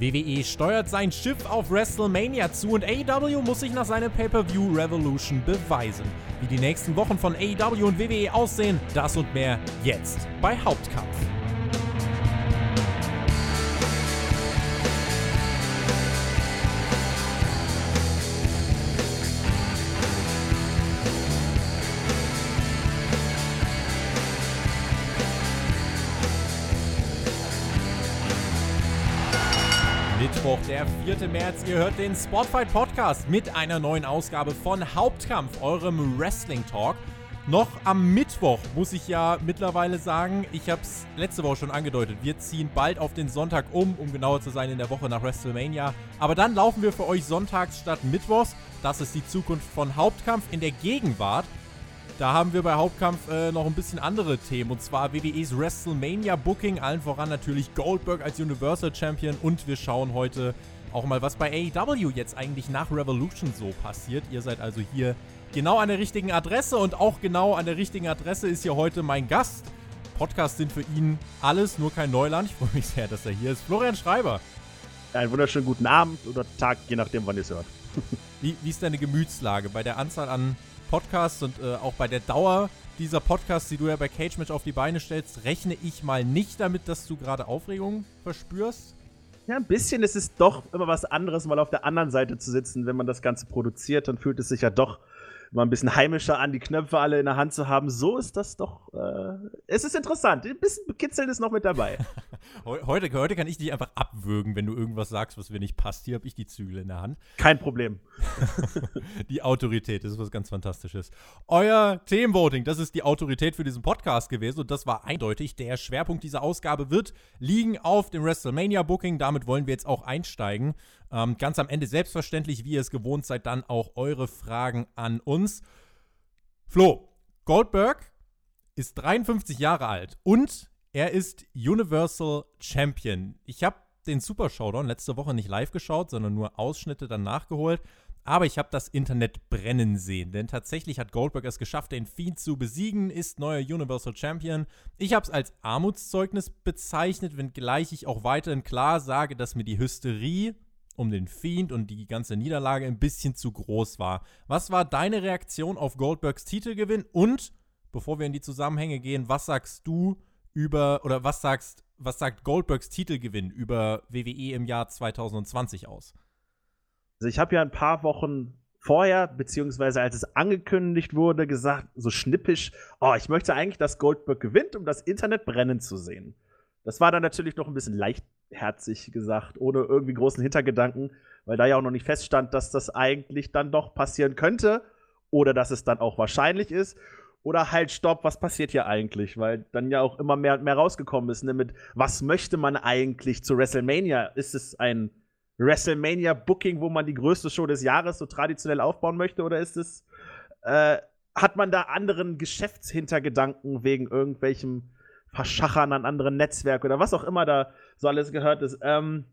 WWE steuert sein Schiff auf WrestleMania zu und AEW muss sich nach seinem Pay-Per-View Revolution beweisen. Wie die nächsten Wochen von AEW und WWE aussehen, das und mehr jetzt bei Hauptkampf. Mittwoch, der 4. März. Ihr hört den Spotfight Podcast mit einer neuen Ausgabe von Hauptkampf, eurem Wrestling Talk. Noch am Mittwoch muss ich ja mittlerweile sagen, ich habe es letzte Woche schon angedeutet, wir ziehen bald auf den Sonntag um, um genauer zu sein in der Woche nach WrestleMania. Aber dann laufen wir für euch sonntags statt mittwochs. Das ist die Zukunft von Hauptkampf in der Gegenwart. Da haben wir bei Hauptkampf äh, noch ein bisschen andere Themen. Und zwar WWEs WrestleMania Booking, allen voran natürlich Goldberg als Universal Champion. Und wir schauen heute auch mal, was bei AEW jetzt eigentlich nach Revolution so passiert. Ihr seid also hier genau an der richtigen Adresse. Und auch genau an der richtigen Adresse ist hier heute mein Gast. Podcasts sind für ihn alles, nur kein Neuland. Ich freue mich sehr, dass er hier ist. Florian Schreiber. Einen wunderschönen guten Abend oder Tag, je nachdem, wann ihr es hört. wie, wie ist deine Gemütslage bei der Anzahl an Podcasts und äh, auch bei der Dauer dieser Podcasts, die du ja bei Cage Match auf die Beine stellst, rechne ich mal nicht damit, dass du gerade Aufregung verspürst. Ja, ein bisschen ist es doch immer was anderes, mal auf der anderen Seite zu sitzen, wenn man das Ganze produziert, dann fühlt es sich ja doch mal ein bisschen heimischer an, die Knöpfe alle in der Hand zu haben. So ist das doch. Äh, es ist interessant. Ein bisschen Kitzeln ist noch mit dabei. heute, heute kann ich dich einfach abwürgen, wenn du irgendwas sagst, was mir nicht passt. Hier habe ich die Zügel in der Hand. Kein Problem. die Autorität, das ist was ganz Fantastisches. Euer Themenvoting, das ist die Autorität für diesen Podcast gewesen und das war eindeutig. Der Schwerpunkt dieser Ausgabe wird liegen auf dem WrestleMania-Booking. Damit wollen wir jetzt auch einsteigen. Ähm, ganz am Ende selbstverständlich, wie ihr es gewohnt seid, dann auch eure Fragen an uns. Flo, Goldberg ist 53 Jahre alt und er ist Universal Champion. Ich habe den Super Showdown letzte Woche nicht live geschaut, sondern nur Ausschnitte dann nachgeholt. Aber ich habe das Internet brennen sehen, denn tatsächlich hat Goldberg es geschafft, den Fiend zu besiegen, ist neuer Universal Champion. Ich habe es als Armutszeugnis bezeichnet, wenngleich ich auch weiterhin klar sage, dass mir die Hysterie um den Fiend und die ganze Niederlage ein bisschen zu groß war. Was war deine Reaktion auf Goldbergs Titelgewinn? Und bevor wir in die Zusammenhänge gehen, was sagst du über oder was sagst was sagt Goldbergs Titelgewinn über WWE im Jahr 2020 aus? Also ich habe ja ein paar Wochen vorher, beziehungsweise als es angekündigt wurde, gesagt, so schnippisch, oh, ich möchte eigentlich, dass Goldberg gewinnt, um das Internet brennen zu sehen. Das war dann natürlich noch ein bisschen leichtherzig gesagt, ohne irgendwie großen Hintergedanken, weil da ja auch noch nicht feststand, dass das eigentlich dann doch passieren könnte oder dass es dann auch wahrscheinlich ist. Oder halt, stopp, was passiert hier eigentlich? Weil dann ja auch immer mehr und mehr rausgekommen ist, ne, mit was möchte man eigentlich zu WrestleMania? Ist es ein WrestleMania-Booking, wo man die größte Show des Jahres so traditionell aufbauen möchte? Oder ist es, äh, hat man da anderen Geschäftshintergedanken wegen irgendwelchem Verschachern an anderen Netzwerken oder was auch immer da so alles gehört ist. Ähm,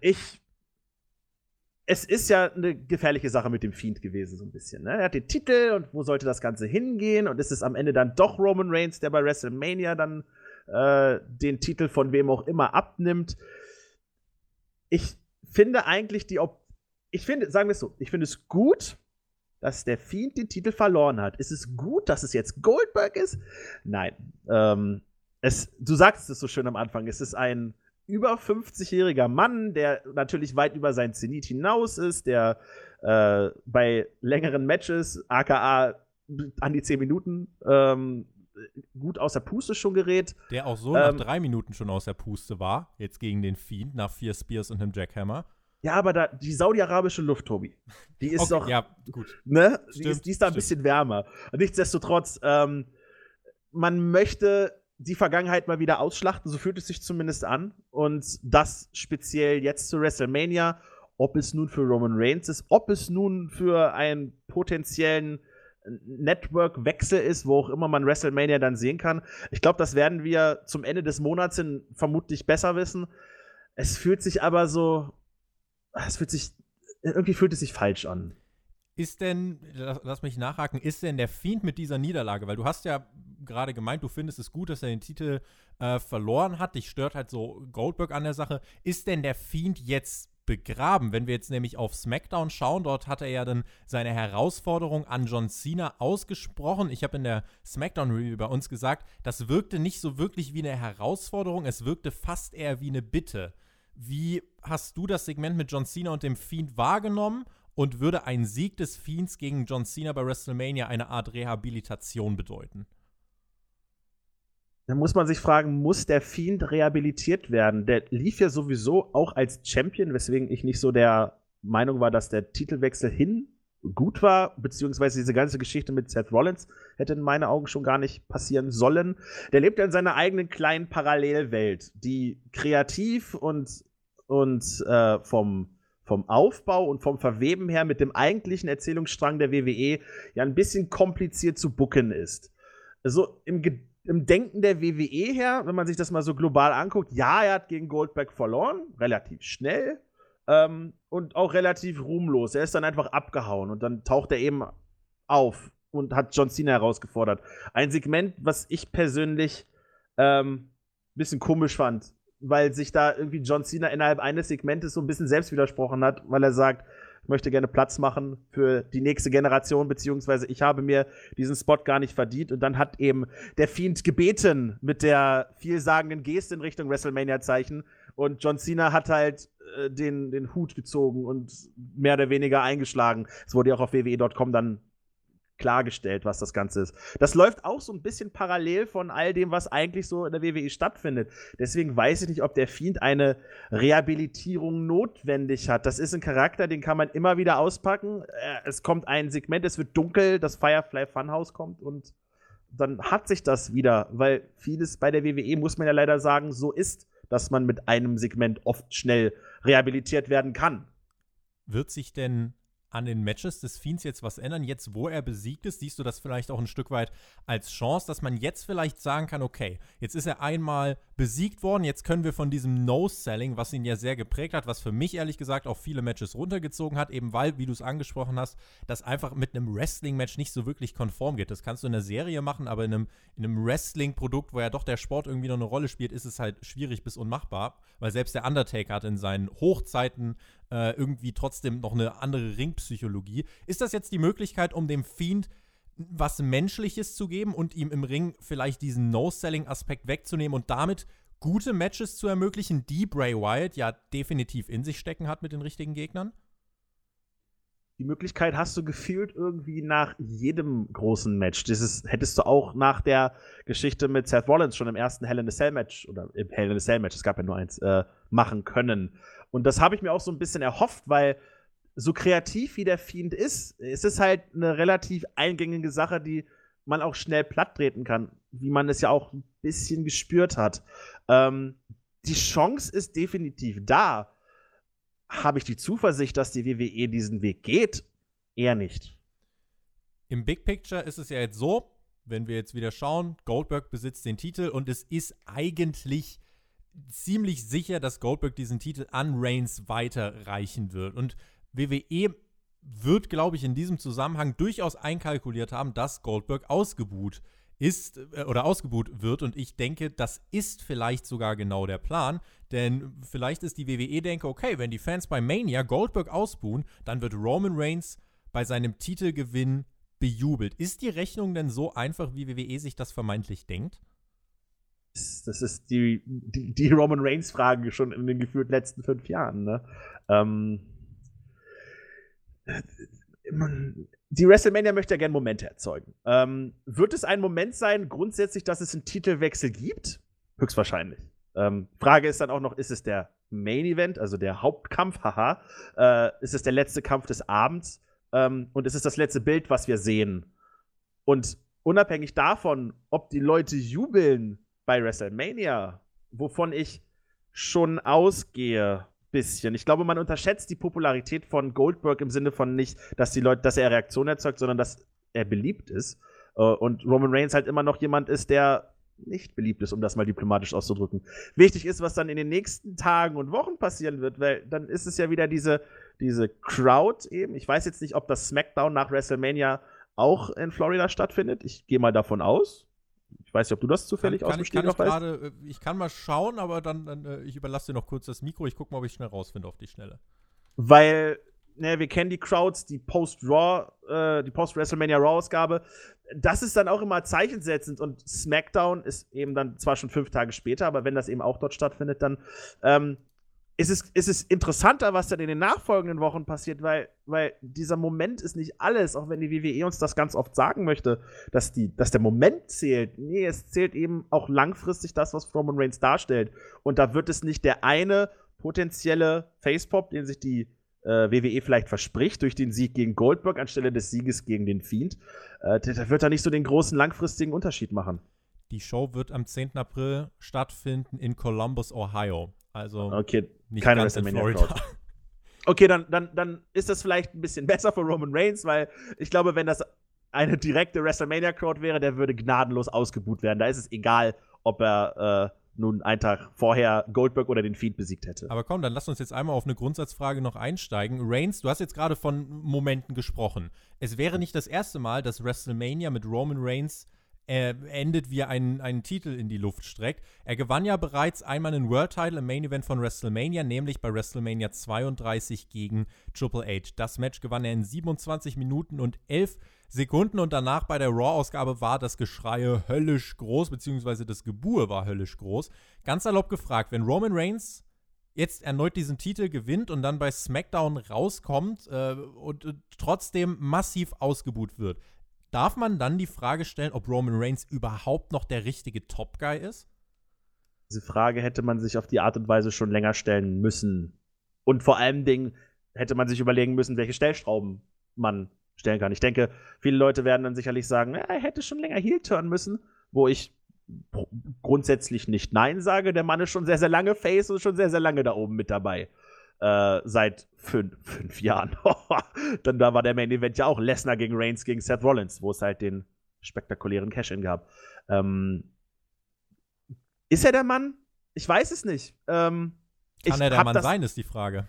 ich. Es ist ja eine gefährliche Sache mit dem Fiend gewesen, so ein bisschen. Ne? Er hat den Titel und wo sollte das Ganze hingehen? Und ist es am Ende dann doch Roman Reigns, der bei WrestleMania dann äh, den Titel von wem auch immer abnimmt? Ich finde eigentlich die Op ich finde, sagen wir es so, ich finde es gut, dass der Fiend den Titel verloren hat. Ist es gut, dass es jetzt Goldberg ist? Nein. Ähm, es, du sagst es so schön am Anfang. Es ist ein über 50-jähriger Mann, der natürlich weit über sein Zenit hinaus ist, der äh, bei längeren Matches, aka an die 10 Minuten, ähm, gut aus der Puste schon gerät. Der auch so ähm, nach drei Minuten schon aus der Puste war, jetzt gegen den Fiend, nach vier Spears und einem Jackhammer. Ja, aber da, die saudi-arabische Luft, Tobi, die ist okay, doch. Ja, gut. Ne? Stimmt, die, ist, die ist da ein bisschen wärmer. Nichtsdestotrotz, ähm, man möchte die Vergangenheit mal wieder ausschlachten, so fühlt es sich zumindest an. Und das speziell jetzt zu WrestleMania, ob es nun für Roman Reigns ist, ob es nun für einen potenziellen Network-Wechsel ist, wo auch immer man WrestleMania dann sehen kann. Ich glaube, das werden wir zum Ende des Monats hin vermutlich besser wissen. Es fühlt sich aber so es fühlt sich, irgendwie fühlt es sich falsch an. ist denn, lass, lass, mich nachhaken, ist denn der Fiend mit dieser Niederlage? Weil du hast ja gerade gemeint, du findest es gut, dass er den Titel äh, verloren hat. Dich stört halt so Goldberg an der Sache. Ist denn der Fiend jetzt begraben? Wenn wir jetzt nämlich auf SmackDown schauen, dort hat er ja dann seine Herausforderung an John Cena ausgesprochen. Ich habe in der SmackDown-Review bei uns gesagt, das wirkte nicht so wirklich wie eine Herausforderung, es wirkte fast eher wie eine Bitte. Wie hast du das Segment mit John Cena und dem Fiend wahrgenommen? Und würde ein Sieg des Fiends gegen John Cena bei WrestleMania eine Art Rehabilitation bedeuten? Da muss man sich fragen, muss der Fiend rehabilitiert werden? Der lief ja sowieso auch als Champion, weswegen ich nicht so der Meinung war, dass der Titelwechsel hin gut war, beziehungsweise diese ganze Geschichte mit Seth Rollins hätte in meinen Augen schon gar nicht passieren sollen. Der lebt ja in seiner eigenen kleinen Parallelwelt, die kreativ und, und äh, vom vom Aufbau und vom Verweben her mit dem eigentlichen Erzählungsstrang der WWE ja ein bisschen kompliziert zu bucken ist. Also im, im Denken der WWE her, wenn man sich das mal so global anguckt, ja, er hat gegen Goldberg verloren, relativ schnell ähm, und auch relativ ruhmlos. Er ist dann einfach abgehauen und dann taucht er eben auf und hat John Cena herausgefordert. Ein Segment, was ich persönlich ähm, ein bisschen komisch fand weil sich da irgendwie John Cena innerhalb eines Segmentes so ein bisschen selbst widersprochen hat, weil er sagt, ich möchte gerne Platz machen für die nächste Generation, beziehungsweise ich habe mir diesen Spot gar nicht verdient. Und dann hat eben der Fiend gebeten mit der vielsagenden Geste in Richtung WrestleMania-Zeichen. Und John Cena hat halt äh, den, den Hut gezogen und mehr oder weniger eingeschlagen. Es wurde ja auch auf WWE.com dann klargestellt, was das Ganze ist. Das läuft auch so ein bisschen parallel von all dem, was eigentlich so in der WWE stattfindet. Deswegen weiß ich nicht, ob der Fiend eine Rehabilitierung notwendig hat. Das ist ein Charakter, den kann man immer wieder auspacken. Äh, es kommt ein Segment, es wird dunkel, das Firefly Funhouse kommt und dann hat sich das wieder, weil vieles bei der WWE, muss man ja leider sagen, so ist, dass man mit einem Segment oft schnell rehabilitiert werden kann. Wird sich denn an den Matches des Fiends jetzt was ändern? Jetzt, wo er besiegt ist, siehst du das vielleicht auch ein Stück weit als Chance, dass man jetzt vielleicht sagen kann, okay, jetzt ist er einmal besiegt worden, jetzt können wir von diesem No-Selling, was ihn ja sehr geprägt hat, was für mich ehrlich gesagt auch viele Matches runtergezogen hat, eben weil, wie du es angesprochen hast, das einfach mit einem Wrestling-Match nicht so wirklich konform geht. Das kannst du in der Serie machen, aber in einem, in einem Wrestling-Produkt, wo ja doch der Sport irgendwie noch eine Rolle spielt, ist es halt schwierig bis unmachbar, weil selbst der Undertaker hat in seinen Hochzeiten äh, irgendwie trotzdem noch eine andere Ringpsychologie. Ist das jetzt die Möglichkeit, um dem Fiend was Menschliches zu geben und ihm im Ring vielleicht diesen No-Selling-Aspekt wegzunehmen und damit gute Matches zu ermöglichen, die Bray Wyatt ja definitiv in sich stecken hat mit den richtigen Gegnern? Die Möglichkeit hast du gefühlt irgendwie nach jedem großen Match. Dieses hättest du auch nach der Geschichte mit Seth Rollins schon im ersten Hell in a Cell Match oder im Hell in a Cell Match, es gab ja nur eins, äh, machen können. Und das habe ich mir auch so ein bisschen erhofft, weil so kreativ wie der Fiend ist, ist es halt eine relativ eingängige Sache, die man auch schnell platt treten kann, wie man es ja auch ein bisschen gespürt hat. Ähm, die Chance ist definitiv da. Habe ich die Zuversicht, dass die WWE diesen Weg geht? Eher nicht. Im Big Picture ist es ja jetzt so, wenn wir jetzt wieder schauen, Goldberg besitzt den Titel und es ist eigentlich ziemlich sicher, dass Goldberg diesen Titel an Reigns weiterreichen wird. Und WWE wird, glaube ich, in diesem Zusammenhang durchaus einkalkuliert haben, dass Goldberg ausgebuht ist äh, oder ausgebuht wird. Und ich denke, das ist vielleicht sogar genau der Plan. Denn vielleicht ist die WWE denke, okay, wenn die Fans bei Mania Goldberg ausbuhen, dann wird Roman Reigns bei seinem Titelgewinn bejubelt. Ist die Rechnung denn so einfach, wie WWE sich das vermeintlich denkt? Das ist die, die, die Roman Reigns-Frage schon in den gefühlt letzten fünf Jahren. Ne? Ähm die WrestleMania möchte ja gerne Momente erzeugen. Ähm, wird es ein Moment sein, grundsätzlich, dass es einen Titelwechsel gibt? Höchstwahrscheinlich. Ähm, Frage ist dann auch noch, ist es der Main Event, also der Hauptkampf, haha, äh, ist es der letzte Kampf des Abends ähm, und ist es das letzte Bild, was wir sehen? Und unabhängig davon, ob die Leute jubeln bei WrestleMania, wovon ich schon ausgehe, bisschen. Ich glaube, man unterschätzt die Popularität von Goldberg im Sinne von nicht, dass die Leute, dass er Reaktionen erzeugt, sondern dass er beliebt ist. Äh, und Roman Reigns halt immer noch jemand ist, der nicht beliebt ist, um das mal diplomatisch auszudrücken. Wichtig ist, was dann in den nächsten Tagen und Wochen passieren wird, weil dann ist es ja wieder diese, diese Crowd eben. Ich weiß jetzt nicht, ob das SmackDown nach WrestleMania auch in Florida stattfindet. Ich gehe mal davon aus. Ich weiß nicht, ob du das zufällig kann, aus dem ich, kann ich, Stegreif weißt. gerade, äh, ich kann mal schauen, aber dann, dann äh, ich überlasse dir noch kurz das Mikro. Ich gucke mal, ob ich schnell rausfinde auf die Schnelle. Weil, ne, wir kennen die Crowds, die Post-Raw, äh, die Post-WrestleMania Raw-Ausgabe. Das ist dann auch immer zeichensetzend und SmackDown ist eben dann zwar schon fünf Tage später, aber wenn das eben auch dort stattfindet, dann ähm, es, ist es interessanter, was dann in den nachfolgenden Wochen passiert, weil, weil dieser Moment ist nicht alles, auch wenn die WWE uns das ganz oft sagen möchte, dass, die, dass der Moment zählt. Nee, es zählt eben auch langfristig das, was Roman Reigns darstellt. Und da wird es nicht der eine potenzielle Facepop, den sich die äh, WWE vielleicht verspricht, durch den Sieg gegen Goldberg anstelle des Sieges gegen den Fiend, äh, der wird da nicht so den großen langfristigen Unterschied machen. Die Show wird am 10. April stattfinden in Columbus, Ohio. Also Okay, nicht keine ganz in Florida. Crowd. Okay, dann, dann, dann ist das vielleicht ein bisschen besser für Roman Reigns, weil ich glaube, wenn das eine direkte WrestleMania-Crowd wäre, der würde gnadenlos ausgebuht werden. Da ist es egal, ob er äh, nun einen Tag vorher Goldberg oder den Fiend besiegt hätte. Aber komm, dann lass uns jetzt einmal auf eine Grundsatzfrage noch einsteigen. Reigns, du hast jetzt gerade von Momenten gesprochen. Es wäre nicht das erste Mal, dass WrestleMania mit Roman Reigns äh, endet, wie er einen, einen Titel in die Luft streckt. Er gewann ja bereits einmal einen World Title im Main Event von WrestleMania, nämlich bei WrestleMania 32 gegen Triple H. Das Match gewann er in 27 Minuten und 11 Sekunden und danach bei der Raw-Ausgabe war das Geschrei höllisch groß, beziehungsweise das Gebur war höllisch groß. Ganz salopp gefragt, wenn Roman Reigns jetzt erneut diesen Titel gewinnt und dann bei SmackDown rauskommt äh, und äh, trotzdem massiv ausgebuht wird, darf man dann die Frage stellen, ob Roman Reigns überhaupt noch der richtige Top Guy ist? Diese Frage hätte man sich auf die Art und Weise schon länger stellen müssen. Und vor allen Dingen hätte man sich überlegen müssen, welche Stellschrauben man stellen kann. Ich denke, viele Leute werden dann sicherlich sagen, "Ja, er hätte schon länger Heel turnen müssen, wo ich grundsätzlich nicht Nein sage. Der Mann ist schon sehr, sehr lange Face und schon sehr, sehr lange da oben mit dabei. Äh, seit fünf, fünf Jahren. Dann da war der Main Event ja auch Lesnar gegen Reigns gegen Seth Rollins, wo es halt den spektakulären Cash-In gab. Ähm, ist er der Mann? Ich weiß es nicht. Ähm, Kann er der Mann das, sein, ist die Frage.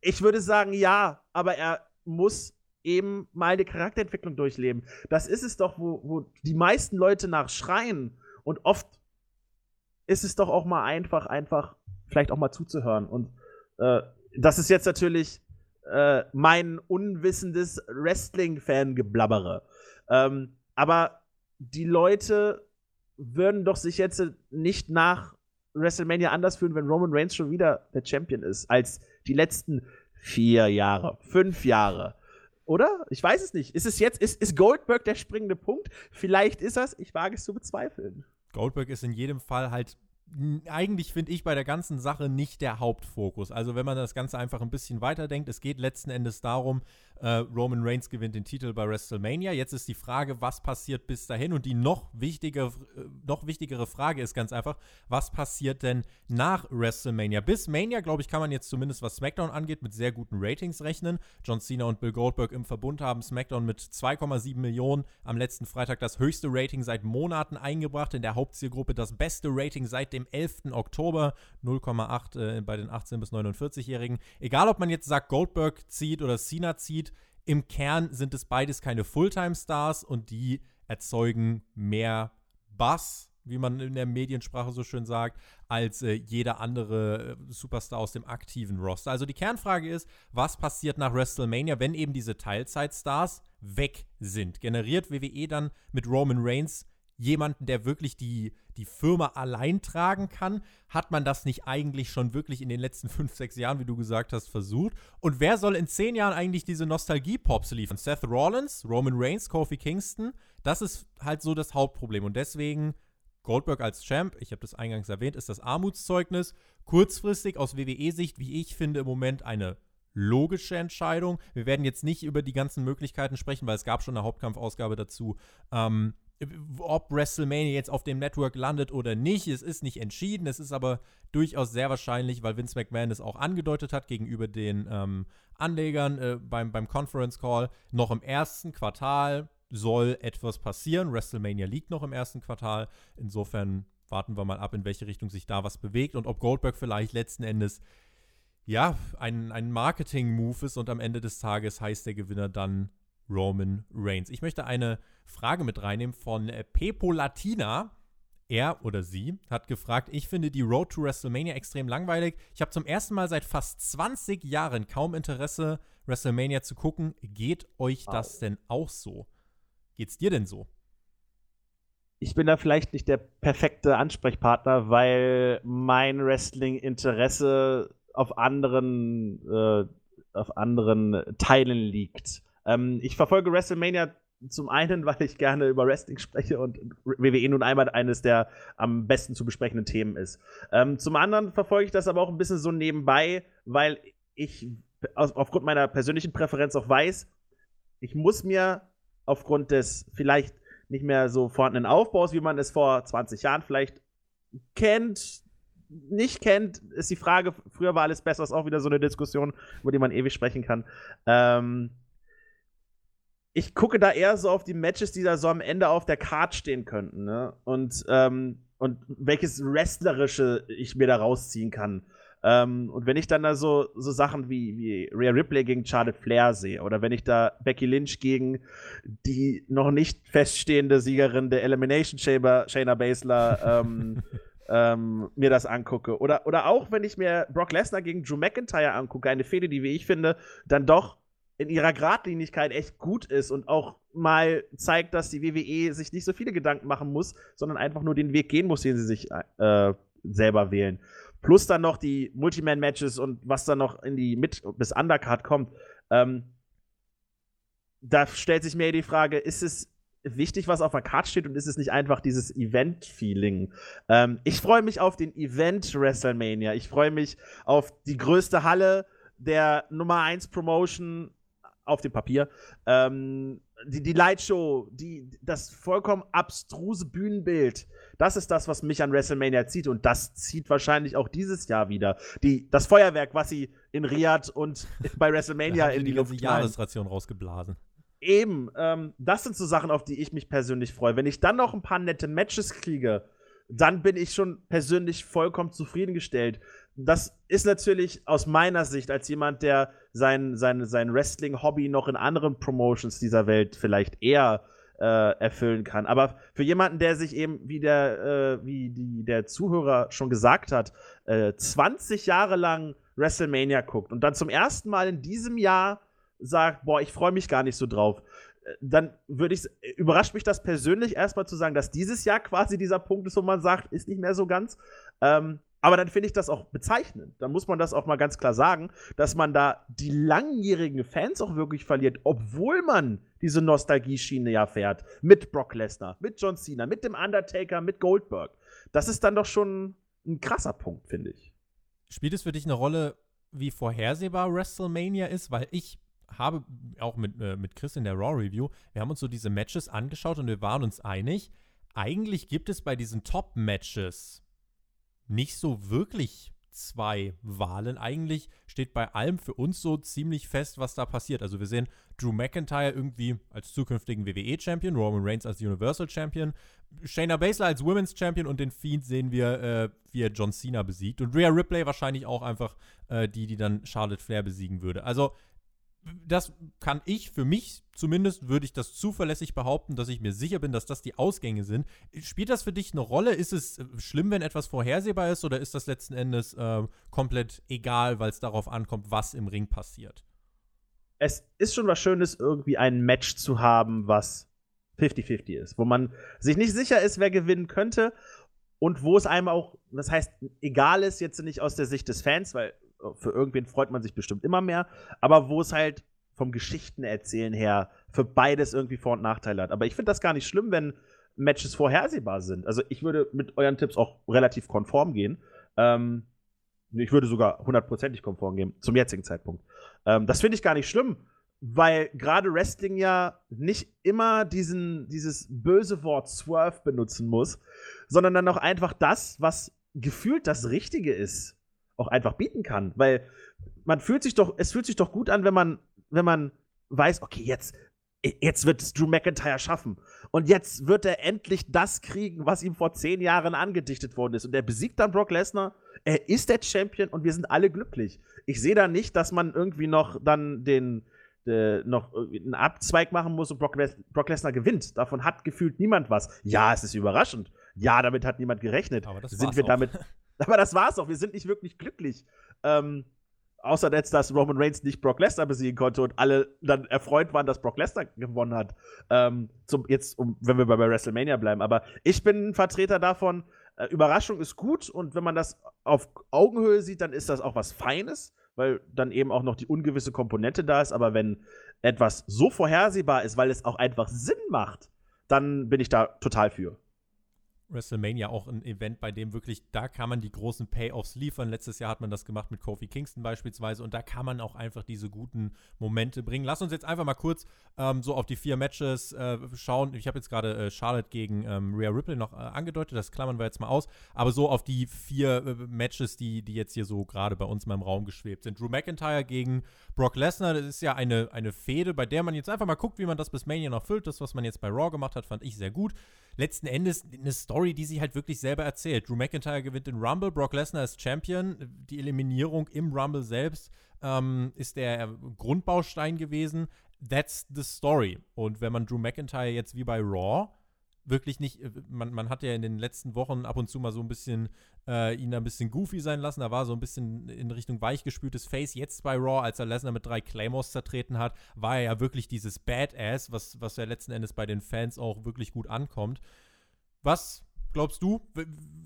Ich würde sagen, ja, aber er muss eben mal die Charakterentwicklung durchleben. Das ist es doch, wo, wo die meisten Leute nach schreien. Und oft ist es doch auch mal einfach, einfach vielleicht auch mal zuzuhören. Und äh, das ist jetzt natürlich äh, mein unwissendes Wrestling-Fan-Geblabbere. Ähm, aber die Leute würden doch sich jetzt nicht nach WrestleMania anders fühlen, wenn Roman Reigns schon wieder der Champion ist, als die letzten vier Jahre, fünf Jahre. Oder? Ich weiß es nicht. Ist es jetzt, ist, ist Goldberg der springende Punkt? Vielleicht ist das, ich wage es zu bezweifeln. Goldberg ist in jedem Fall halt eigentlich finde ich bei der ganzen Sache nicht der Hauptfokus. Also wenn man das Ganze einfach ein bisschen weiterdenkt, es geht letzten Endes darum, äh, Roman Reigns gewinnt den Titel bei WrestleMania. Jetzt ist die Frage, was passiert bis dahin? Und die noch, wichtige, äh, noch wichtigere Frage ist ganz einfach, was passiert denn nach WrestleMania? Bis Mania, glaube ich, kann man jetzt zumindest, was SmackDown angeht, mit sehr guten Ratings rechnen. John Cena und Bill Goldberg im Verbund haben SmackDown mit 2,7 Millionen am letzten Freitag das höchste Rating seit Monaten eingebracht. In der Hauptzielgruppe das beste Rating seit dem 11. Oktober, 0,8 äh, bei den 18- bis 49-Jährigen. Egal, ob man jetzt sagt, Goldberg zieht oder Cena zieht, im Kern sind es beides keine Fulltime-Stars und die erzeugen mehr Bass, wie man in der Mediensprache so schön sagt, als äh, jeder andere äh, Superstar aus dem aktiven Roster. Also die Kernfrage ist, was passiert nach WrestleMania, wenn eben diese Teilzeitstars weg sind? Generiert WWE dann mit Roman Reigns jemanden, der wirklich die, die Firma allein tragen kann? Hat man das nicht eigentlich schon wirklich in den letzten fünf, sechs Jahren, wie du gesagt hast, versucht? Und wer soll in zehn Jahren eigentlich diese Nostalgie-Pops liefern? Seth Rollins, Roman Reigns, Kofi Kingston? Das ist halt so das Hauptproblem. Und deswegen Goldberg als Champ, ich habe das eingangs erwähnt, ist das Armutszeugnis. Kurzfristig aus WWE-Sicht, wie ich finde, im Moment eine logische Entscheidung. Wir werden jetzt nicht über die ganzen Möglichkeiten sprechen, weil es gab schon eine Hauptkampfausgabe dazu. Ähm, ob WrestleMania jetzt auf dem Network landet oder nicht, es ist nicht entschieden. Es ist aber durchaus sehr wahrscheinlich, weil Vince McMahon es auch angedeutet hat gegenüber den ähm, Anlegern äh, beim, beim Conference Call, noch im ersten Quartal soll etwas passieren. WrestleMania liegt noch im ersten Quartal. Insofern warten wir mal ab, in welche Richtung sich da was bewegt und ob Goldberg vielleicht letzten Endes ja, ein, ein Marketing-Move ist und am Ende des Tages heißt der Gewinner dann Roman Reigns. Ich möchte eine Frage mit reinnehmen von äh, Pepo Latina. Er oder sie hat gefragt, ich finde die Road to WrestleMania extrem langweilig. Ich habe zum ersten Mal seit fast 20 Jahren kaum Interesse, WrestleMania zu gucken. Geht euch wow. das denn auch so? Geht's dir denn so? Ich bin da vielleicht nicht der perfekte Ansprechpartner, weil mein Wrestling-Interesse auf anderen, äh, auf anderen Teilen liegt. Ähm, ich verfolge WrestleMania zum einen, weil ich gerne über Wrestling spreche und WWE nun einmal eines der am besten zu besprechenden Themen ist. Ähm, zum anderen verfolge ich das aber auch ein bisschen so nebenbei, weil ich aus, aufgrund meiner persönlichen Präferenz auch weiß, ich muss mir aufgrund des vielleicht nicht mehr so vorhandenen Aufbaus, wie man es vor 20 Jahren vielleicht kennt, nicht kennt, ist die Frage, früher war alles besser, ist auch wieder so eine Diskussion, über die man ewig sprechen kann. Ähm, ich gucke da eher so auf die Matches, die da so am Ende auf der Card stehen könnten, ne? Und, ähm, und welches Wrestlerische ich mir da rausziehen kann. Ähm, und wenn ich dann da so, so Sachen wie, wie Rhea Ripley gegen Charlotte Flair sehe, oder wenn ich da Becky Lynch gegen die noch nicht feststehende Siegerin der Elimination Chamber, Shayna Baszler, ähm, ähm, mir das angucke. Oder, oder auch, wenn ich mir Brock Lesnar gegen Drew McIntyre angucke, eine Fehde, die, wie ich finde, dann doch in ihrer Gradlinigkeit echt gut ist und auch mal zeigt, dass die WWE sich nicht so viele Gedanken machen muss, sondern einfach nur den Weg gehen muss, den sie sich äh, selber wählen. Plus dann noch die Multiman-Matches und was dann noch in die Mit- bis Undercard kommt. Ähm, da stellt sich mir die Frage, ist es wichtig, was auf der Card steht und ist es nicht einfach dieses Event-Feeling? Ähm, ich freue mich auf den Event WrestleMania. Ich freue mich auf die größte Halle der Nummer 1 Promotion auf dem Papier. Ähm, die, die Lightshow, die, das vollkommen abstruse Bühnenbild, das ist das, was mich an WrestleMania zieht und das zieht wahrscheinlich auch dieses Jahr wieder. Die, das Feuerwerk, was sie in Riyadh und bei WrestleMania in die, die ganze Jahresration rausgeblasen. Eben, ähm, das sind so Sachen, auf die ich mich persönlich freue. Wenn ich dann noch ein paar nette Matches kriege, dann bin ich schon persönlich vollkommen zufriedengestellt das ist natürlich aus meiner Sicht als jemand, der sein, sein, sein Wrestling-Hobby noch in anderen Promotions dieser Welt vielleicht eher äh, erfüllen kann. Aber für jemanden, der sich eben, wie der, äh, wie die, der Zuhörer schon gesagt hat, äh, 20 Jahre lang WrestleMania guckt und dann zum ersten Mal in diesem Jahr sagt, boah, ich freue mich gar nicht so drauf, äh, dann würde ich, überrascht mich das persönlich erstmal zu sagen, dass dieses Jahr quasi dieser Punkt ist, wo man sagt, ist nicht mehr so ganz. Ähm, aber dann finde ich das auch bezeichnend. Da muss man das auch mal ganz klar sagen, dass man da die langjährigen Fans auch wirklich verliert, obwohl man diese Nostalgie-Schiene ja fährt. Mit Brock Lesnar, mit John Cena, mit dem Undertaker, mit Goldberg. Das ist dann doch schon ein krasser Punkt, finde ich. Spielt es für dich eine Rolle, wie vorhersehbar WrestleMania ist? Weil ich habe auch mit, äh, mit Chris in der Raw Review, wir haben uns so diese Matches angeschaut und wir waren uns einig, eigentlich gibt es bei diesen Top-Matches nicht so wirklich zwei Wahlen. Eigentlich steht bei allem für uns so ziemlich fest, was da passiert. Also wir sehen Drew McIntyre irgendwie als zukünftigen WWE-Champion, Roman Reigns als Universal Champion, Shayna Baszler als Women's Champion und den Fiend sehen wir, äh, wie er John Cena besiegt. Und Rhea Ripley wahrscheinlich auch einfach äh, die, die dann Charlotte Flair besiegen würde. Also das kann ich für mich zumindest, würde ich das zuverlässig behaupten, dass ich mir sicher bin, dass das die Ausgänge sind. Spielt das für dich eine Rolle? Ist es schlimm, wenn etwas vorhersehbar ist oder ist das letzten Endes äh, komplett egal, weil es darauf ankommt, was im Ring passiert? Es ist schon was Schönes, irgendwie ein Match zu haben, was 50-50 ist, wo man sich nicht sicher ist, wer gewinnen könnte und wo es einem auch, das heißt, egal ist jetzt nicht aus der Sicht des Fans, weil für irgendwen freut man sich bestimmt immer mehr, aber wo es halt vom Geschichtenerzählen her für beides irgendwie Vor- und Nachteile hat. Aber ich finde das gar nicht schlimm, wenn Matches vorhersehbar sind. Also ich würde mit euren Tipps auch relativ konform gehen. Ähm, ich würde sogar hundertprozentig konform gehen zum jetzigen Zeitpunkt. Ähm, das finde ich gar nicht schlimm, weil gerade Wrestling ja nicht immer diesen, dieses böse Wort Swerve benutzen muss, sondern dann auch einfach das, was gefühlt das Richtige ist auch einfach bieten kann. Weil man fühlt sich doch, es fühlt sich doch gut an, wenn man, wenn man weiß, okay, jetzt, jetzt wird es Drew McIntyre schaffen. Und jetzt wird er endlich das kriegen, was ihm vor zehn Jahren angedichtet worden ist. Und er besiegt dann Brock Lesnar er ist der Champion und wir sind alle glücklich. Ich sehe da nicht, dass man irgendwie noch dann den, äh, noch einen Abzweig machen muss und Brock, Les Brock Lesnar gewinnt. Davon hat gefühlt niemand was. Ja, es ist überraschend. Ja, damit hat niemand gerechnet. Aber das sind wir auch. damit. Aber das war's auch. Wir sind nicht wirklich glücklich. Ähm, außer jetzt, dass Roman Reigns nicht Brock Lesnar besiegen konnte und alle dann erfreut waren, dass Brock Lesnar gewonnen hat. Ähm, zum, jetzt, um, wenn wir bei WrestleMania bleiben. Aber ich bin ein Vertreter davon, äh, Überraschung ist gut und wenn man das auf Augenhöhe sieht, dann ist das auch was Feines, weil dann eben auch noch die ungewisse Komponente da ist. Aber wenn etwas so vorhersehbar ist, weil es auch einfach Sinn macht, dann bin ich da total für. WrestleMania auch ein Event, bei dem wirklich, da kann man die großen Payoffs liefern. Letztes Jahr hat man das gemacht mit Kofi Kingston beispielsweise und da kann man auch einfach diese guten Momente bringen. Lass uns jetzt einfach mal kurz ähm, so auf die vier Matches äh, schauen. Ich habe jetzt gerade äh, Charlotte gegen ähm, Rhea Ripley noch äh, angedeutet, das klammern wir jetzt mal aus. Aber so auf die vier äh, Matches, die, die jetzt hier so gerade bei uns mal im Raum geschwebt sind. Drew McIntyre gegen Brock Lesnar, das ist ja eine, eine Fehde, bei der man jetzt einfach mal guckt, wie man das bis Mania noch füllt. Das, was man jetzt bei Raw gemacht hat, fand ich sehr gut. Letzten Endes eine Story, die sich halt wirklich selber erzählt. Drew McIntyre gewinnt den Rumble, Brock Lesnar ist Champion. Die Eliminierung im Rumble selbst ähm, ist der Grundbaustein gewesen. That's the story. Und wenn man Drew McIntyre jetzt wie bei Raw wirklich nicht, äh, man, man hat ja in den letzten Wochen ab und zu mal so ein bisschen äh, ihn ein bisschen goofy sein lassen. Da war so ein bisschen in Richtung weichgespültes Face. Jetzt bei Raw, als er Lesnar mit drei Claymores zertreten hat, war er ja wirklich dieses Badass, was, was ja letzten Endes bei den Fans auch wirklich gut ankommt. Was glaubst du,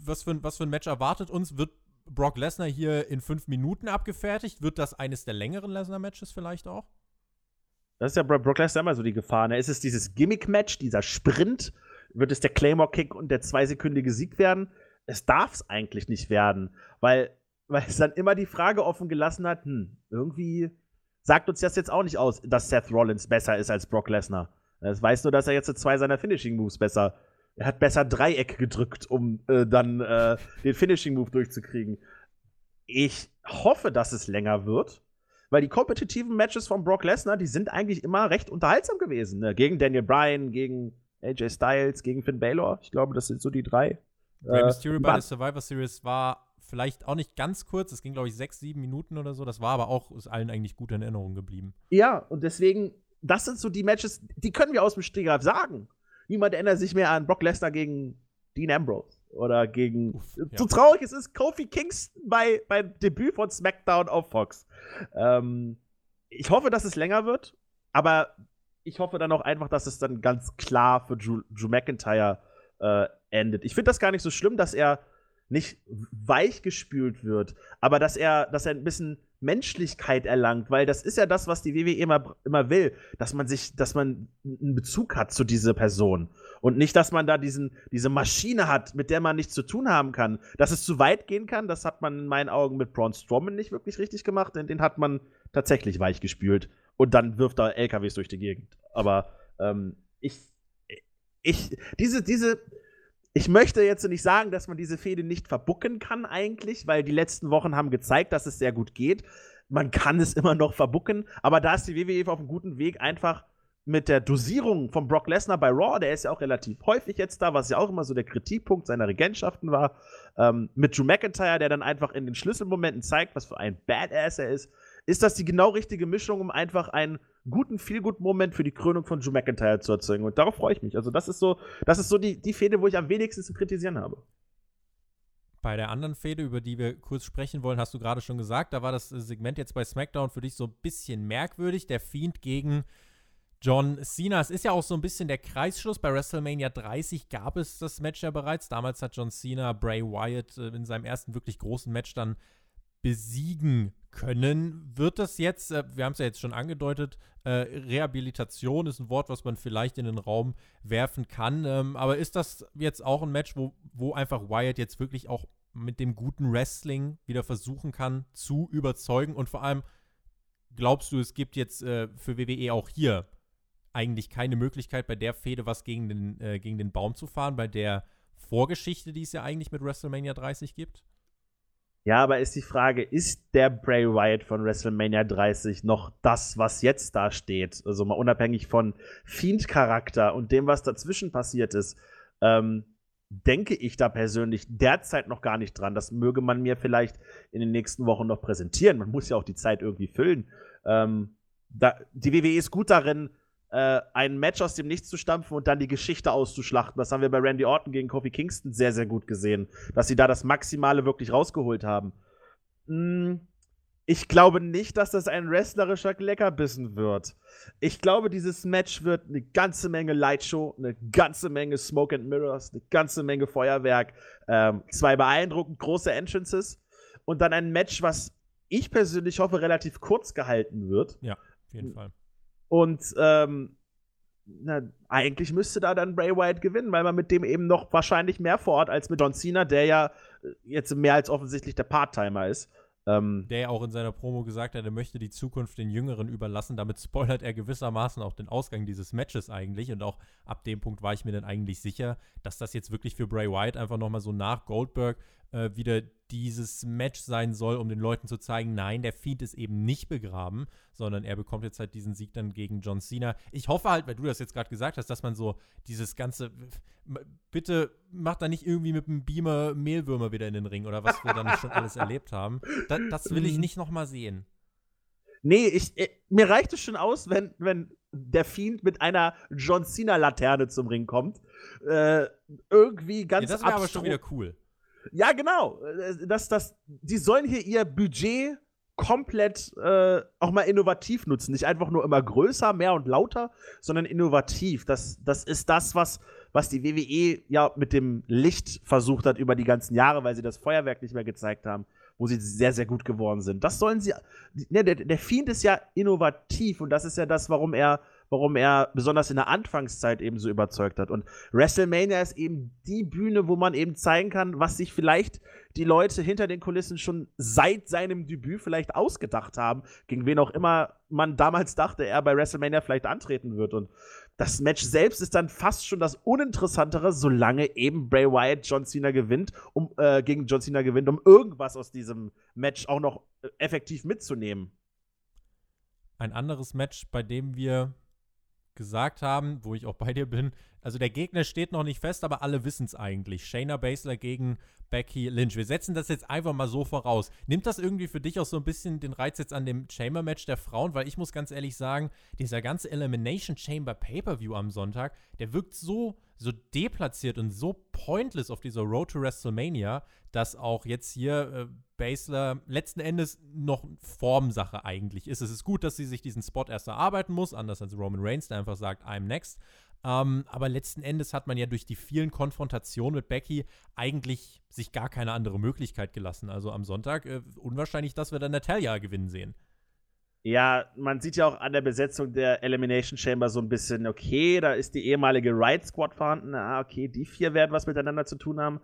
was für, was für ein Match erwartet uns? Wird Brock Lesnar hier in fünf Minuten abgefertigt? Wird das eines der längeren Lesnar-Matches vielleicht auch? Das ist ja Brock Lesnar immer so die Gefahr. Ne? Ist es dieses Gimmick-Match, dieser Sprint? Wird es der Claymore-Kick und der zweisekündige Sieg werden? Es darf es eigentlich nicht werden, weil, weil es dann immer die Frage offen gelassen hat, hm, irgendwie sagt uns das jetzt auch nicht aus, dass Seth Rollins besser ist als Brock Lesnar. Es weiß nur, dass er jetzt zwei seiner Finishing-Moves besser er hat besser Dreieck gedrückt, um äh, dann äh, den Finishing Move durchzukriegen. Ich hoffe, dass es länger wird, weil die kompetitiven Matches von Brock Lesnar, die sind eigentlich immer recht unterhaltsam gewesen. Ne? Gegen Daniel Bryan, gegen AJ Styles, gegen Finn Balor. Ich glaube, das sind so die drei. Rey Mysterio bei der Survivor Series war vielleicht auch nicht ganz kurz. Es ging, glaube ich, sechs, sieben Minuten oder so. Das war aber auch ist allen eigentlich gut in Erinnerung geblieben. Ja, und deswegen, das sind so die Matches, die können wir aus dem Stegreif sagen niemand erinnert sich mehr an Brock Lesnar gegen Dean Ambrose oder gegen. Uff, ja. So traurig es ist, Kofi Kingston bei, beim Debüt von SmackDown auf Fox. Ähm, ich hoffe, dass es länger wird, aber ich hoffe dann auch einfach, dass es dann ganz klar für Drew, Drew McIntyre äh, endet. Ich finde das gar nicht so schlimm, dass er nicht weich gespült wird, aber dass er, dass er ein bisschen Menschlichkeit erlangt, weil das ist ja das, was die WWE immer, immer will, dass man sich, dass man einen Bezug hat zu dieser Person und nicht, dass man da diesen, diese Maschine hat, mit der man nichts zu tun haben kann. Dass es zu weit gehen kann, das hat man in meinen Augen mit Braun Strowman nicht wirklich richtig gemacht, denn den hat man tatsächlich weich gespült und dann wirft er LKWs durch die Gegend. Aber ähm, ich, ich, diese, diese, ich möchte jetzt nicht sagen, dass man diese Fehde nicht verbucken kann eigentlich, weil die letzten Wochen haben gezeigt, dass es sehr gut geht. Man kann es immer noch verbucken, aber da ist die WWE auf einem guten Weg, einfach mit der Dosierung von Brock Lesnar bei Raw, der ist ja auch relativ häufig jetzt da, was ja auch immer so der Kritikpunkt seiner Regentschaften war, ähm, mit Drew McIntyre, der dann einfach in den Schlüsselmomenten zeigt, was für ein Badass er ist, ist das die genau richtige Mischung, um einfach einen guten Feel-Good-Moment für die Krönung von Drew McIntyre zu erzeugen. Und darauf freue ich mich. Also, das ist so, das ist so die, die Fehde, wo ich am wenigsten zu kritisieren habe. Bei der anderen Fehde, über die wir kurz sprechen wollen, hast du gerade schon gesagt, da war das Segment jetzt bei SmackDown für dich so ein bisschen merkwürdig. Der Fiend gegen John Cena. Es ist ja auch so ein bisschen der Kreisschluss. Bei WrestleMania 30 gab es das Match ja bereits. Damals hat John Cena Bray Wyatt äh, in seinem ersten wirklich großen Match dann besiegen können. Wird das jetzt, äh, wir haben es ja jetzt schon angedeutet, äh, Rehabilitation ist ein Wort, was man vielleicht in den Raum werfen kann. Ähm, aber ist das jetzt auch ein Match, wo, wo einfach Wyatt jetzt wirklich auch mit dem guten Wrestling wieder versuchen kann zu überzeugen? Und vor allem, glaubst du, es gibt jetzt äh, für WWE auch hier eigentlich keine Möglichkeit, bei der Fehde was gegen den, äh, gegen den Baum zu fahren, bei der Vorgeschichte, die es ja eigentlich mit WrestleMania 30 gibt? Ja, aber ist die Frage, ist der Bray Wyatt von WrestleMania 30 noch das, was jetzt da steht? Also mal unabhängig von Fiend-Charakter und dem, was dazwischen passiert ist. Ähm, denke ich da persönlich derzeit noch gar nicht dran. Das möge man mir vielleicht in den nächsten Wochen noch präsentieren. Man muss ja auch die Zeit irgendwie füllen. Ähm, da, die WWE ist gut darin, äh, ein Match aus dem Nichts zu stampfen und dann die Geschichte auszuschlachten. Das haben wir bei Randy Orton gegen Kofi Kingston sehr, sehr gut gesehen, dass sie da das Maximale wirklich rausgeholt haben. Hm, ich glaube nicht, dass das ein wrestlerischer Leckerbissen wird. Ich glaube, dieses Match wird eine ganze Menge Lightshow, eine ganze Menge Smoke and Mirrors, eine ganze Menge Feuerwerk, ähm, zwei beeindruckend große Entrances und dann ein Match, was ich persönlich hoffe, relativ kurz gehalten wird. Ja, auf jeden Fall. Und ähm, na, eigentlich müsste da dann Bray Wyatt gewinnen, weil man mit dem eben noch wahrscheinlich mehr vor Ort als mit John Cena, der ja jetzt mehr als offensichtlich der Part-Timer ist. Ähm, der ja auch in seiner Promo gesagt hat, er möchte die Zukunft den Jüngeren überlassen. Damit spoilert er gewissermaßen auch den Ausgang dieses Matches eigentlich. Und auch ab dem Punkt war ich mir dann eigentlich sicher, dass das jetzt wirklich für Bray Wyatt einfach nochmal so nach Goldberg äh, wieder dieses Match sein soll, um den Leuten zu zeigen, nein, der Fiend ist eben nicht begraben, sondern er bekommt jetzt halt diesen Sieg dann gegen John Cena. Ich hoffe halt, weil du das jetzt gerade gesagt hast, dass man so dieses ganze, bitte mach da nicht irgendwie mit einem Beamer Mehlwürmer wieder in den Ring oder was wir dann schon alles erlebt haben. Das, das will ich nicht nochmal sehen. Nee, ich, ich, mir reicht es schon aus, wenn, wenn der Fiend mit einer John Cena-Laterne zum Ring kommt. Äh, irgendwie ganz ja, Das wäre aber schon wieder cool. Ja, genau. Äh, das, das, die sollen hier ihr Budget komplett äh, auch mal innovativ nutzen. Nicht einfach nur immer größer, mehr und lauter, sondern innovativ. Das, das ist das, was, was die WWE ja mit dem Licht versucht hat über die ganzen Jahre, weil sie das Feuerwerk nicht mehr gezeigt haben, wo sie sehr, sehr gut geworden sind. Das sollen sie. Ne, der, der Fiend ist ja innovativ und das ist ja das, warum er warum er besonders in der Anfangszeit eben so überzeugt hat. Und WrestleMania ist eben die Bühne, wo man eben zeigen kann, was sich vielleicht die Leute hinter den Kulissen schon seit seinem Debüt vielleicht ausgedacht haben, gegen wen auch immer man damals dachte, er bei WrestleMania vielleicht antreten wird. Und das Match selbst ist dann fast schon das Uninteressantere, solange eben Bray Wyatt John Cena gewinnt, um äh, gegen John Cena gewinnt, um irgendwas aus diesem Match auch noch äh, effektiv mitzunehmen. Ein anderes Match, bei dem wir gesagt haben, wo ich auch bei dir bin, also der Gegner steht noch nicht fest, aber alle wissen es eigentlich. Shayna Baszler gegen Becky Lynch. Wir setzen das jetzt einfach mal so voraus. Nimmt das irgendwie für dich auch so ein bisschen den Reiz jetzt an dem Chamber-Match der Frauen? Weil ich muss ganz ehrlich sagen, dieser ganze Elimination Chamber Pay-Per-View am Sonntag, der wirkt so, so deplatziert und so pointless auf dieser Road to WrestleMania, dass auch jetzt hier äh, Basler letzten Endes noch Formsache eigentlich ist. Es ist gut, dass sie sich diesen Spot erst erarbeiten muss, anders als Roman Reigns, der einfach sagt, I'm next. Ähm, aber letzten Endes hat man ja durch die vielen Konfrontationen mit Becky eigentlich sich gar keine andere Möglichkeit gelassen. Also am Sonntag äh, unwahrscheinlich, dass wir dann Natalia gewinnen sehen. Ja, man sieht ja auch an der Besetzung der Elimination Chamber so ein bisschen, okay, da ist die ehemalige Riot Squad vorhanden. Ah, okay, die vier werden was miteinander zu tun haben.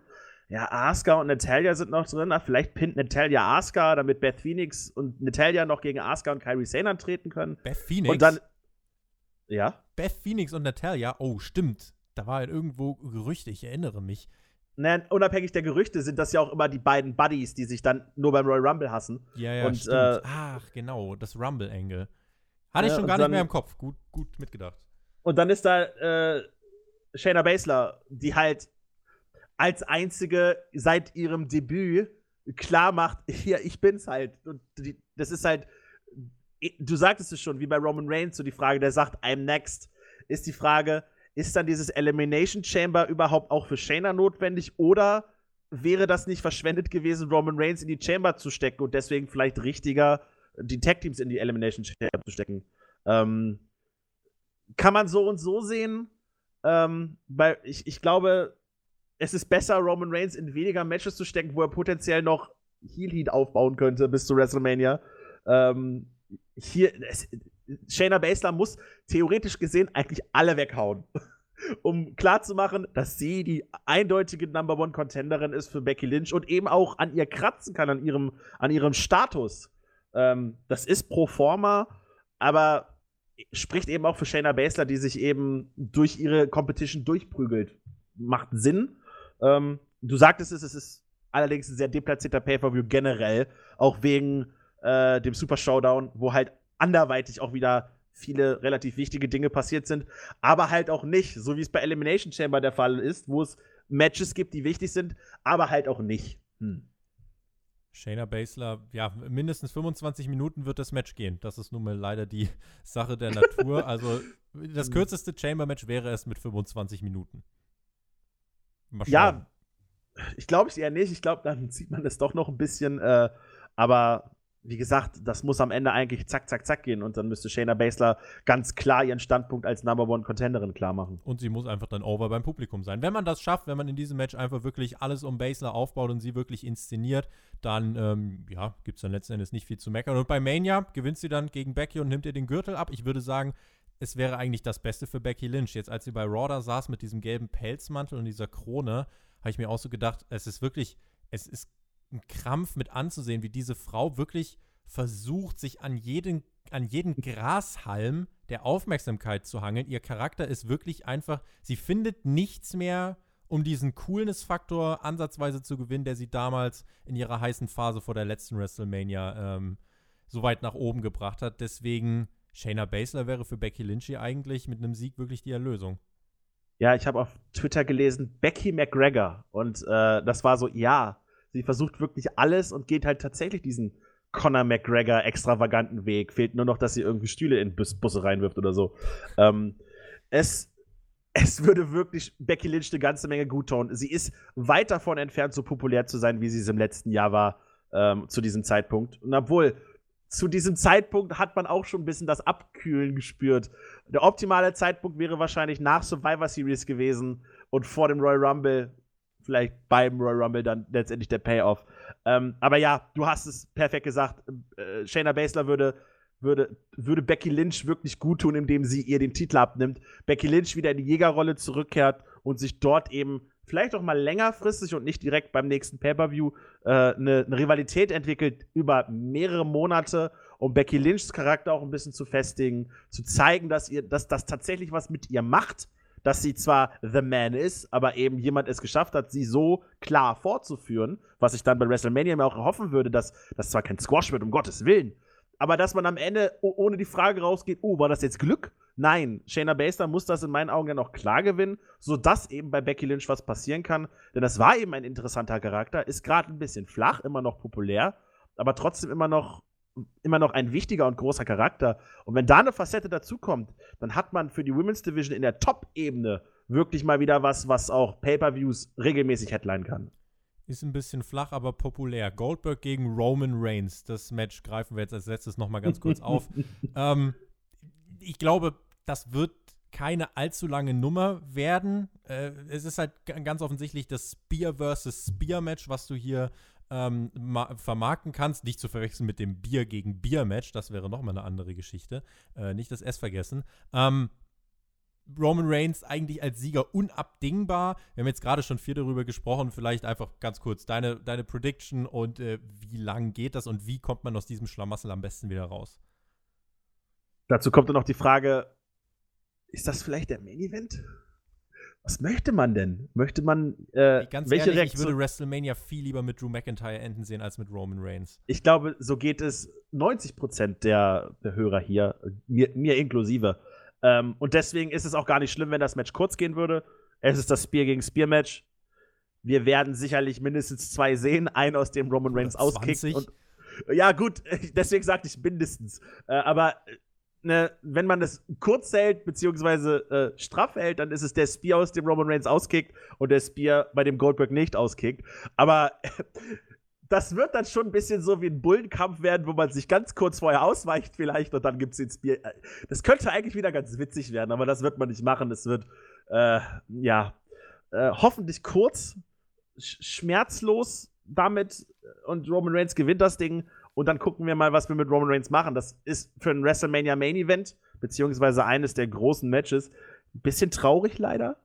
Ja, Asuka und Natalia sind noch drin. Ah, vielleicht pinnt Natalia Asuka, damit Beth Phoenix und Natalia noch gegen Asuka und Kyrie Sane antreten können. Beth Phoenix? Und dann. Ja? Beth Phoenix und Natalia, oh, stimmt. Da war halt irgendwo Gerüchte, ich erinnere mich. Nein, unabhängig der Gerüchte sind das ja auch immer die beiden Buddies, die sich dann nur beim Royal Rumble hassen. Ja, ja, und, stimmt. Äh, Ach, genau, das Rumble-Angle. Hatte ich schon gar dann, nicht mehr im Kopf. Gut, gut mitgedacht. Und dann ist da äh, Shayna Baszler, die halt als einzige seit ihrem Debüt klar macht, hier, ich bin's halt. Und die, das ist halt du sagtest es schon, wie bei Roman Reigns, so die Frage, der sagt, I'm next, ist die Frage, ist dann dieses Elimination Chamber überhaupt auch für Shayna notwendig oder wäre das nicht verschwendet gewesen, Roman Reigns in die Chamber zu stecken und deswegen vielleicht richtiger, die Tag Teams in die Elimination Chamber zu stecken? Ähm, kann man so und so sehen. Ähm, weil ich, ich glaube, es ist besser, Roman Reigns in weniger Matches zu stecken, wo er potenziell noch Heel Heat aufbauen könnte bis zu WrestleMania. Ähm, hier, es, Shayna Baszler muss theoretisch gesehen eigentlich alle weghauen. um klarzumachen, dass sie die eindeutige Number One Contenderin ist für Becky Lynch und eben auch an ihr kratzen kann, an ihrem, an ihrem Status. Ähm, das ist pro forma, aber spricht eben auch für Shayna Baszler, die sich eben durch ihre Competition durchprügelt. Macht Sinn. Ähm, du sagtest es, es ist allerdings ein sehr deplatzierter Pay-Per-View generell, auch wegen äh, dem Super Showdown, wo halt anderweitig auch wieder viele relativ wichtige Dinge passiert sind, aber halt auch nicht, so wie es bei Elimination Chamber der Fall ist, wo es Matches gibt, die wichtig sind, aber halt auch nicht. Hm. Shayna Baszler, ja, mindestens 25 Minuten wird das Match gehen. Das ist nun mal leider die Sache der Natur. also das hm. kürzeste Chamber-Match wäre es mit 25 Minuten. Ja, ich glaube es eher nicht. Ich glaube, dann sieht man es doch noch ein bisschen. Äh, aber wie gesagt, das muss am Ende eigentlich zack, zack, zack gehen und dann müsste Shayna Baszler ganz klar ihren Standpunkt als Number One Contenderin klar machen. Und sie muss einfach dann over beim Publikum sein. Wenn man das schafft, wenn man in diesem Match einfach wirklich alles um Baszler aufbaut und sie wirklich inszeniert, dann ähm, ja, gibt es dann letzten Endes nicht viel zu meckern. Und bei Mania gewinnt sie dann gegen Becky und nimmt ihr den Gürtel ab. Ich würde sagen, es wäre eigentlich das Beste für Becky Lynch. Jetzt, als sie bei Raw da saß mit diesem gelben Pelzmantel und dieser Krone, habe ich mir auch so gedacht, es ist wirklich, es ist ein Krampf mit anzusehen, wie diese Frau wirklich versucht, sich an jeden, an jeden Grashalm der Aufmerksamkeit zu hangeln. Ihr Charakter ist wirklich einfach, sie findet nichts mehr, um diesen Coolness-Faktor ansatzweise zu gewinnen, der sie damals in ihrer heißen Phase vor der letzten WrestleMania ähm, so weit nach oben gebracht hat. Deswegen, Shayna Baszler wäre für Becky Lynch eigentlich mit einem Sieg wirklich die Erlösung. Ja, ich habe auf Twitter gelesen, Becky McGregor. Und äh, das war so, ja, sie versucht wirklich alles und geht halt tatsächlich diesen Conor McGregor extravaganten Weg. Fehlt nur noch, dass sie irgendwie Stühle in Bus Busse reinwirft oder so. Ähm, es, es würde wirklich Becky Lynch eine ganze Menge gut tun. Sie ist weit davon entfernt, so populär zu sein, wie sie es im letzten Jahr war, ähm, zu diesem Zeitpunkt. Und obwohl, zu diesem Zeitpunkt hat man auch schon ein bisschen das Abkühlen gespürt. Der optimale Zeitpunkt wäre wahrscheinlich nach Survivor Series gewesen und vor dem Royal Rumble, vielleicht beim Royal Rumble dann letztendlich der Payoff. Ähm, aber ja, du hast es perfekt gesagt. Äh, Shayna Baszler würde, würde, würde Becky Lynch wirklich gut tun, indem sie ihr den Titel abnimmt. Becky Lynch wieder in die Jägerrolle zurückkehrt und sich dort eben vielleicht auch mal längerfristig und nicht direkt beim nächsten Pay-Per-View äh, eine, eine Rivalität entwickelt über mehrere Monate, um Becky Lynchs Charakter auch ein bisschen zu festigen, zu zeigen, dass ihr, dass das tatsächlich was mit ihr macht dass sie zwar The Man ist, aber eben jemand es geschafft hat, sie so klar fortzuführen, was ich dann bei WrestleMania mir auch erhoffen würde, dass das zwar kein Squash wird, um Gottes Willen, aber dass man am Ende ohne die Frage rausgeht, oh, war das jetzt Glück? Nein, Shayna Baszler muss das in meinen Augen dann auch klar gewinnen, sodass eben bei Becky Lynch was passieren kann. Denn das war eben ein interessanter Charakter, ist gerade ein bisschen flach, immer noch populär, aber trotzdem immer noch immer noch ein wichtiger und großer Charakter. Und wenn da eine Facette dazukommt, dann hat man für die Women's Division in der Top-Ebene wirklich mal wieder was, was auch Pay-Per-Views regelmäßig headline kann. Ist ein bisschen flach, aber populär. Goldberg gegen Roman Reigns. Das Match greifen wir jetzt als letztes nochmal ganz kurz auf. ähm, ich glaube, das wird keine allzu lange Nummer werden. Äh, es ist halt ganz offensichtlich das Spear versus Spear Match, was du hier ähm, vermarkten kannst. Nicht zu verwechseln mit dem Bier gegen Bier-Match, das wäre nochmal eine andere Geschichte. Äh, nicht das S vergessen. Ähm, Roman Reigns eigentlich als Sieger unabdingbar. Wir haben jetzt gerade schon viel darüber gesprochen. Vielleicht einfach ganz kurz deine, deine Prediction und äh, wie lang geht das und wie kommt man aus diesem Schlamassel am besten wieder raus? Dazu kommt dann noch die Frage: Ist das vielleicht der Main Event? Was möchte man denn? Möchte man äh, Ganz welche ehrlich, Reaktion? Ich würde WrestleMania viel lieber mit Drew McIntyre enden sehen als mit Roman Reigns. Ich glaube, so geht es 90 der, der Hörer hier, mir, mir inklusive. Ähm, und deswegen ist es auch gar nicht schlimm, wenn das Match kurz gehen würde. Es ist das Spear gegen Spear Match. Wir werden sicherlich mindestens zwei sehen, einen aus dem Roman Reigns auskickt. Und, ja, gut, deswegen sagte ich mindestens. Äh, aber ne, wenn man das kurz hält, beziehungsweise äh, straff hält, dann ist es der Spear, aus dem Roman Reigns auskickt und der Spear, bei dem Goldberg nicht auskickt. Aber das wird dann schon ein bisschen so wie ein Bullenkampf werden, wo man sich ganz kurz vorher ausweicht vielleicht und dann gibt es den Spear. Das könnte eigentlich wieder ganz witzig werden, aber das wird man nicht machen. Es wird, äh, ja, äh, hoffentlich kurz, sch schmerzlos damit und Roman Reigns gewinnt das Ding und dann gucken wir mal, was wir mit Roman Reigns machen. Das ist für ein WrestleMania Main Event, beziehungsweise eines der großen Matches, ein bisschen traurig leider,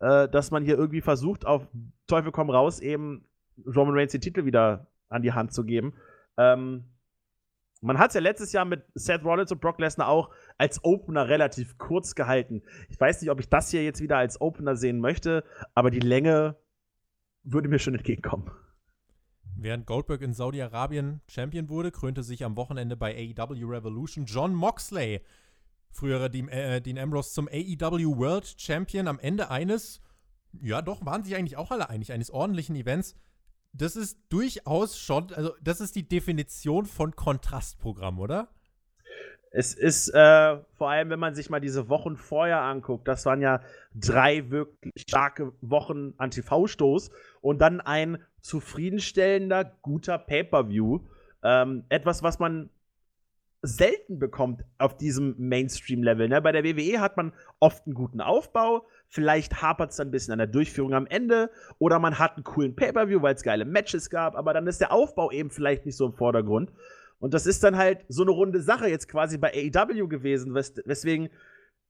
äh, dass man hier irgendwie versucht, auf Teufel komm raus, eben Roman Reigns den Titel wieder an die Hand zu geben. Ähm, man hat es ja letztes Jahr mit Seth Rollins und Brock Lesnar auch als Opener relativ kurz gehalten. Ich weiß nicht, ob ich das hier jetzt wieder als Opener sehen möchte, aber die Länge würde mir schon entgegenkommen. Während Goldberg in Saudi-Arabien Champion wurde, krönte sich am Wochenende bei AEW Revolution John Moxley, früherer Dean, äh, Dean Ambrose, zum AEW World Champion am Ende eines Ja, doch, waren sich eigentlich auch alle einig, eines ordentlichen Events. Das ist durchaus schon, also das ist die Definition von Kontrastprogramm, oder? Es ist äh, vor allem, wenn man sich mal diese Wochen vorher anguckt, das waren ja drei wirklich starke Wochen an TV-Stoß und dann ein zufriedenstellender, guter Pay-Per-View. Ähm, etwas, was man selten bekommt auf diesem Mainstream-Level. Ne? Bei der WWE hat man oft einen guten Aufbau, vielleicht hapert es dann ein bisschen an der Durchführung am Ende oder man hat einen coolen Pay-Per-View, weil es geile Matches gab, aber dann ist der Aufbau eben vielleicht nicht so im Vordergrund. Und das ist dann halt so eine runde Sache jetzt quasi bei AEW gewesen, wes weswegen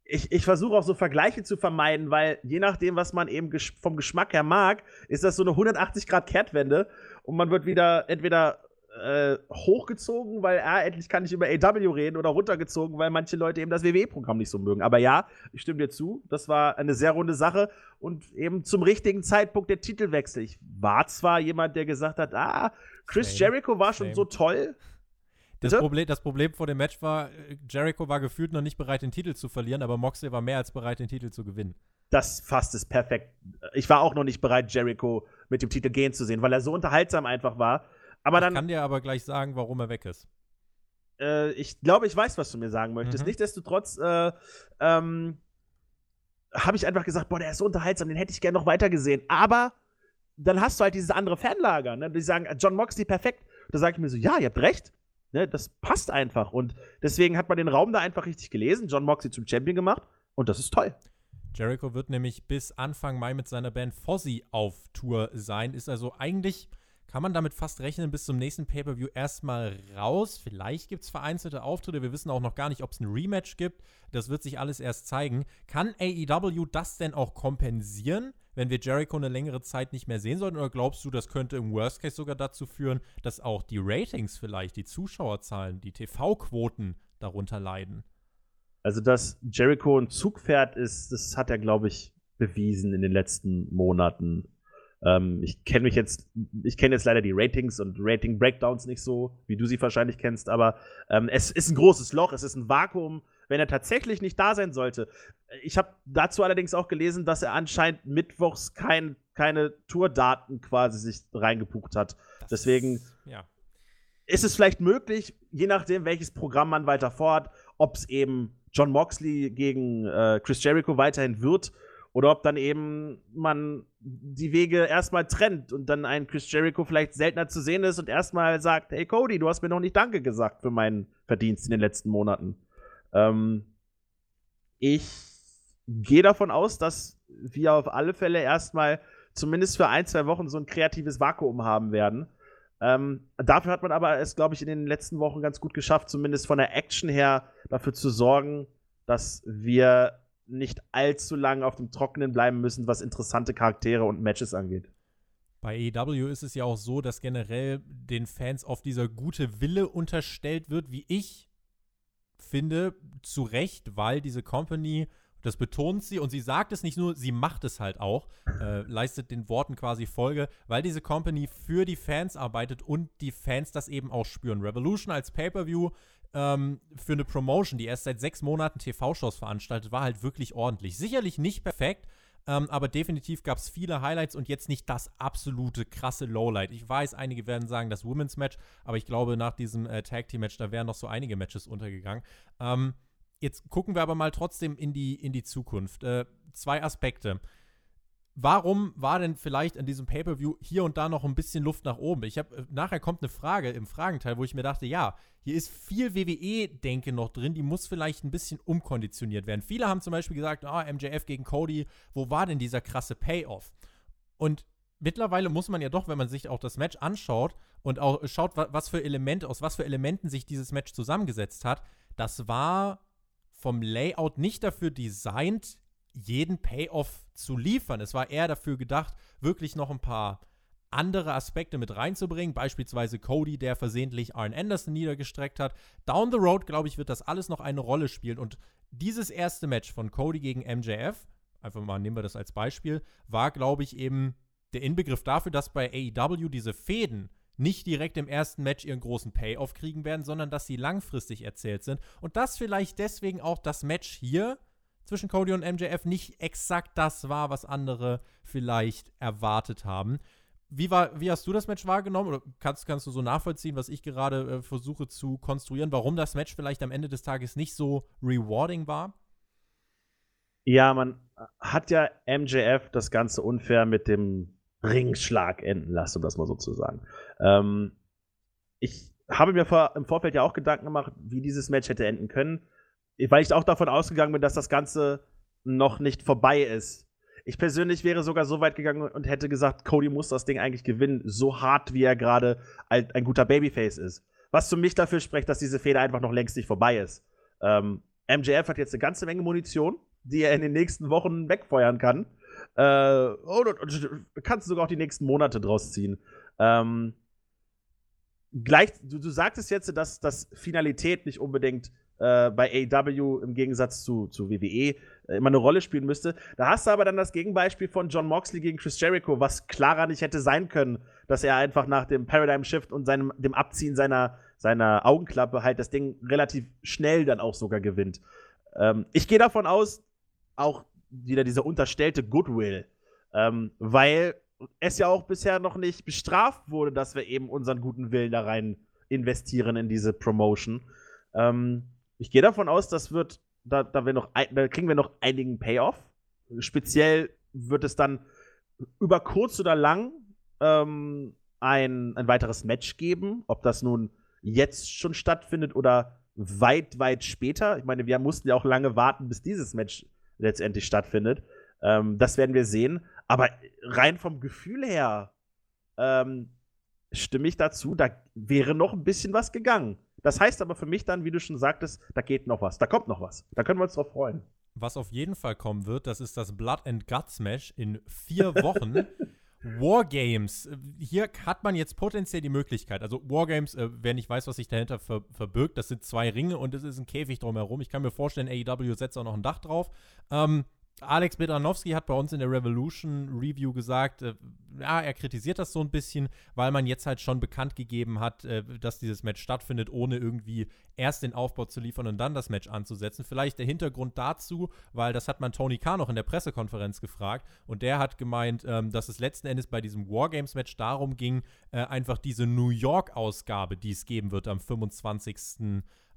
ich, ich versuche auch so Vergleiche zu vermeiden, weil je nachdem, was man eben ges vom Geschmack her mag, ist das so eine 180-Grad-Kehrtwende und man wird wieder entweder äh, hochgezogen, weil ah, endlich kann ich über AW reden oder runtergezogen, weil manche Leute eben das WWE-Programm nicht so mögen. Aber ja, ich stimme dir zu, das war eine sehr runde Sache und eben zum richtigen Zeitpunkt der Titelwechsel. Ich war zwar jemand, der gesagt hat, ah, Chris Jericho war schon so toll, das Problem, das Problem vor dem Match war, Jericho war gefühlt noch nicht bereit, den Titel zu verlieren, aber Moxley war mehr als bereit, den Titel zu gewinnen. Das fasst es perfekt. Ich war auch noch nicht bereit, Jericho mit dem Titel gehen zu sehen, weil er so unterhaltsam einfach war. Aber dann, ich kann dir aber gleich sagen, warum er weg ist. Äh, ich glaube, ich weiß, was du mir sagen möchtest. Mhm. Nichtsdestotrotz äh, ähm, habe ich einfach gesagt, boah, der ist so unterhaltsam, den hätte ich gerne noch weiter gesehen. Aber dann hast du halt dieses andere Fanlager, ne? die sagen, John Moxley perfekt. Da sage ich mir so, ja, ihr habt recht. Ne, das passt einfach. Und deswegen hat man den Raum da einfach richtig gelesen, John Moxley zum Champion gemacht und das ist toll. Jericho wird nämlich bis Anfang Mai mit seiner Band Fozzy auf Tour sein. Ist also eigentlich, kann man damit fast rechnen, bis zum nächsten Pay-Per-View erstmal raus. Vielleicht gibt es vereinzelte Auftritte. Wir wissen auch noch gar nicht, ob es ein Rematch gibt. Das wird sich alles erst zeigen. Kann AEW das denn auch kompensieren? Wenn wir Jericho eine längere Zeit nicht mehr sehen sollten? Oder glaubst du, das könnte im Worst Case sogar dazu führen, dass auch die Ratings vielleicht, die Zuschauerzahlen, die TV-Quoten darunter leiden? Also, dass Jericho ein Zugpferd ist, das hat er, glaube ich, bewiesen in den letzten Monaten. Ähm, ich kenne mich jetzt, ich kenne jetzt leider die Ratings und Rating-Breakdowns nicht so, wie du sie wahrscheinlich kennst, aber ähm, es ist ein großes Loch, es ist ein Vakuum wenn er tatsächlich nicht da sein sollte. Ich habe dazu allerdings auch gelesen, dass er anscheinend mittwochs kein, keine Tourdaten quasi sich reingebucht hat. Das Deswegen ist, ja. ist es vielleicht möglich, je nachdem, welches Programm man weiter vorhat, ob es eben John Moxley gegen äh, Chris Jericho weiterhin wird oder ob dann eben man die Wege erstmal trennt und dann ein Chris Jericho vielleicht seltener zu sehen ist und erstmal sagt, hey Cody, du hast mir noch nicht Danke gesagt für meinen Verdienst in den letzten Monaten. Ähm, ich gehe davon aus, dass wir auf alle Fälle erstmal zumindest für ein, zwei Wochen so ein kreatives Vakuum haben werden. Ähm, dafür hat man aber es, glaube ich, in den letzten Wochen ganz gut geschafft, zumindest von der Action her dafür zu sorgen, dass wir nicht allzu lange auf dem Trockenen bleiben müssen, was interessante Charaktere und Matches angeht. Bei AEW ist es ja auch so, dass generell den Fans oft dieser gute Wille unterstellt wird, wie ich finde, zu Recht, weil diese Company, das betont sie und sie sagt es nicht nur, sie macht es halt auch, äh, leistet den Worten quasi Folge, weil diese Company für die Fans arbeitet und die Fans das eben auch spüren. Revolution als Pay-Per-View ähm, für eine Promotion, die erst seit sechs Monaten TV-Shows veranstaltet, war halt wirklich ordentlich. Sicherlich nicht perfekt, ähm, aber definitiv gab es viele Highlights und jetzt nicht das absolute krasse Lowlight. Ich weiß, einige werden sagen, das Women's Match, aber ich glaube, nach diesem äh, Tag Team Match, da wären noch so einige Matches untergegangen. Ähm, jetzt gucken wir aber mal trotzdem in die, in die Zukunft. Äh, zwei Aspekte warum war denn vielleicht in diesem Pay-per-View hier und da noch ein bisschen Luft nach oben? Ich habe äh, nachher kommt eine Frage im Fragenteil, wo ich mir dachte, ja, hier ist viel WWE-Denke noch drin, die muss vielleicht ein bisschen umkonditioniert werden. Viele haben zum Beispiel gesagt, ah, MJF gegen Cody, wo war denn dieser krasse Payoff? Und mittlerweile muss man ja doch, wenn man sich auch das Match anschaut und auch schaut, was für Elemente, aus was für Elementen sich dieses Match zusammengesetzt hat, das war vom Layout nicht dafür designt, jeden Payoff zu liefern. Es war eher dafür gedacht, wirklich noch ein paar andere Aspekte mit reinzubringen, beispielsweise Cody, der versehentlich Arn Anderson niedergestreckt hat. Down the road, glaube ich, wird das alles noch eine Rolle spielen. Und dieses erste Match von Cody gegen MJF, einfach mal nehmen wir das als Beispiel, war, glaube ich, eben der Inbegriff dafür, dass bei AEW diese Fäden nicht direkt im ersten Match ihren großen Payoff kriegen werden, sondern dass sie langfristig erzählt sind. Und das vielleicht deswegen auch das Match hier zwischen Cody und MJF nicht exakt das war, was andere vielleicht erwartet haben. Wie, war, wie hast du das Match wahrgenommen? Oder kannst, kannst du so nachvollziehen, was ich gerade äh, versuche zu konstruieren, warum das Match vielleicht am Ende des Tages nicht so rewarding war? Ja, man hat ja MJF das Ganze unfair mit dem Ringschlag enden lassen, um das mal so zu sagen. Ähm, ich habe mir vor, im Vorfeld ja auch Gedanken gemacht, wie dieses Match hätte enden können, weil ich auch davon ausgegangen bin, dass das Ganze noch nicht vorbei ist. Ich persönlich wäre sogar so weit gegangen und hätte gesagt, Cody muss das Ding eigentlich gewinnen, so hart wie er gerade ein, guter Babyface ist. Was für mich dafür spricht, dass diese Feder einfach noch längst nicht vorbei ist. Ähm, MJF hat jetzt eine ganze Menge Munition, die er in den nächsten Wochen wegfeuern kann. Äh, und, und, und kannst sogar auch die nächsten Monate draus ziehen. Ähm, gleich, du, du sagtest jetzt, dass, dass Finalität nicht unbedingt äh, bei AEW im Gegensatz zu, zu WWE äh, immer eine Rolle spielen müsste. Da hast du aber dann das Gegenbeispiel von John Moxley gegen Chris Jericho, was klarer nicht hätte sein können, dass er einfach nach dem Paradigm Shift und seinem, dem Abziehen seiner, seiner Augenklappe halt das Ding relativ schnell dann auch sogar gewinnt. Ähm, ich gehe davon aus, auch wieder dieser unterstellte Goodwill, ähm, weil es ja auch bisher noch nicht bestraft wurde, dass wir eben unseren guten Willen da rein investieren in diese Promotion. Ähm, ich gehe davon aus, das wird, da, da, noch, da kriegen wir noch einigen Payoff. Speziell wird es dann über kurz oder lang ähm, ein, ein weiteres Match geben. Ob das nun jetzt schon stattfindet oder weit, weit später. Ich meine, wir mussten ja auch lange warten, bis dieses Match letztendlich stattfindet. Ähm, das werden wir sehen. Aber rein vom Gefühl her ähm, stimme ich dazu, da wäre noch ein bisschen was gegangen. Das heißt aber für mich dann, wie du schon sagtest, da geht noch was, da kommt noch was. Da können wir uns drauf freuen. Was auf jeden Fall kommen wird, das ist das Blood and Guts Match in vier Wochen. Wargames. Hier hat man jetzt potenziell die Möglichkeit. Also Wargames, äh, wer nicht weiß, was sich dahinter ver verbirgt, das sind zwei Ringe und es ist ein Käfig drumherum. Ich kann mir vorstellen, AEW setzt auch noch ein Dach drauf. Ähm, Alex Bedranowski hat bei uns in der Revolution Review gesagt, äh, ja, er kritisiert das so ein bisschen, weil man jetzt halt schon bekannt gegeben hat, äh, dass dieses Match stattfindet, ohne irgendwie erst den Aufbau zu liefern und dann das Match anzusetzen. Vielleicht der Hintergrund dazu, weil das hat man Tony Khan noch in der Pressekonferenz gefragt und der hat gemeint, ähm, dass es letzten Endes bei diesem Wargames-Match darum ging, äh, einfach diese New York-Ausgabe, die es geben wird am 25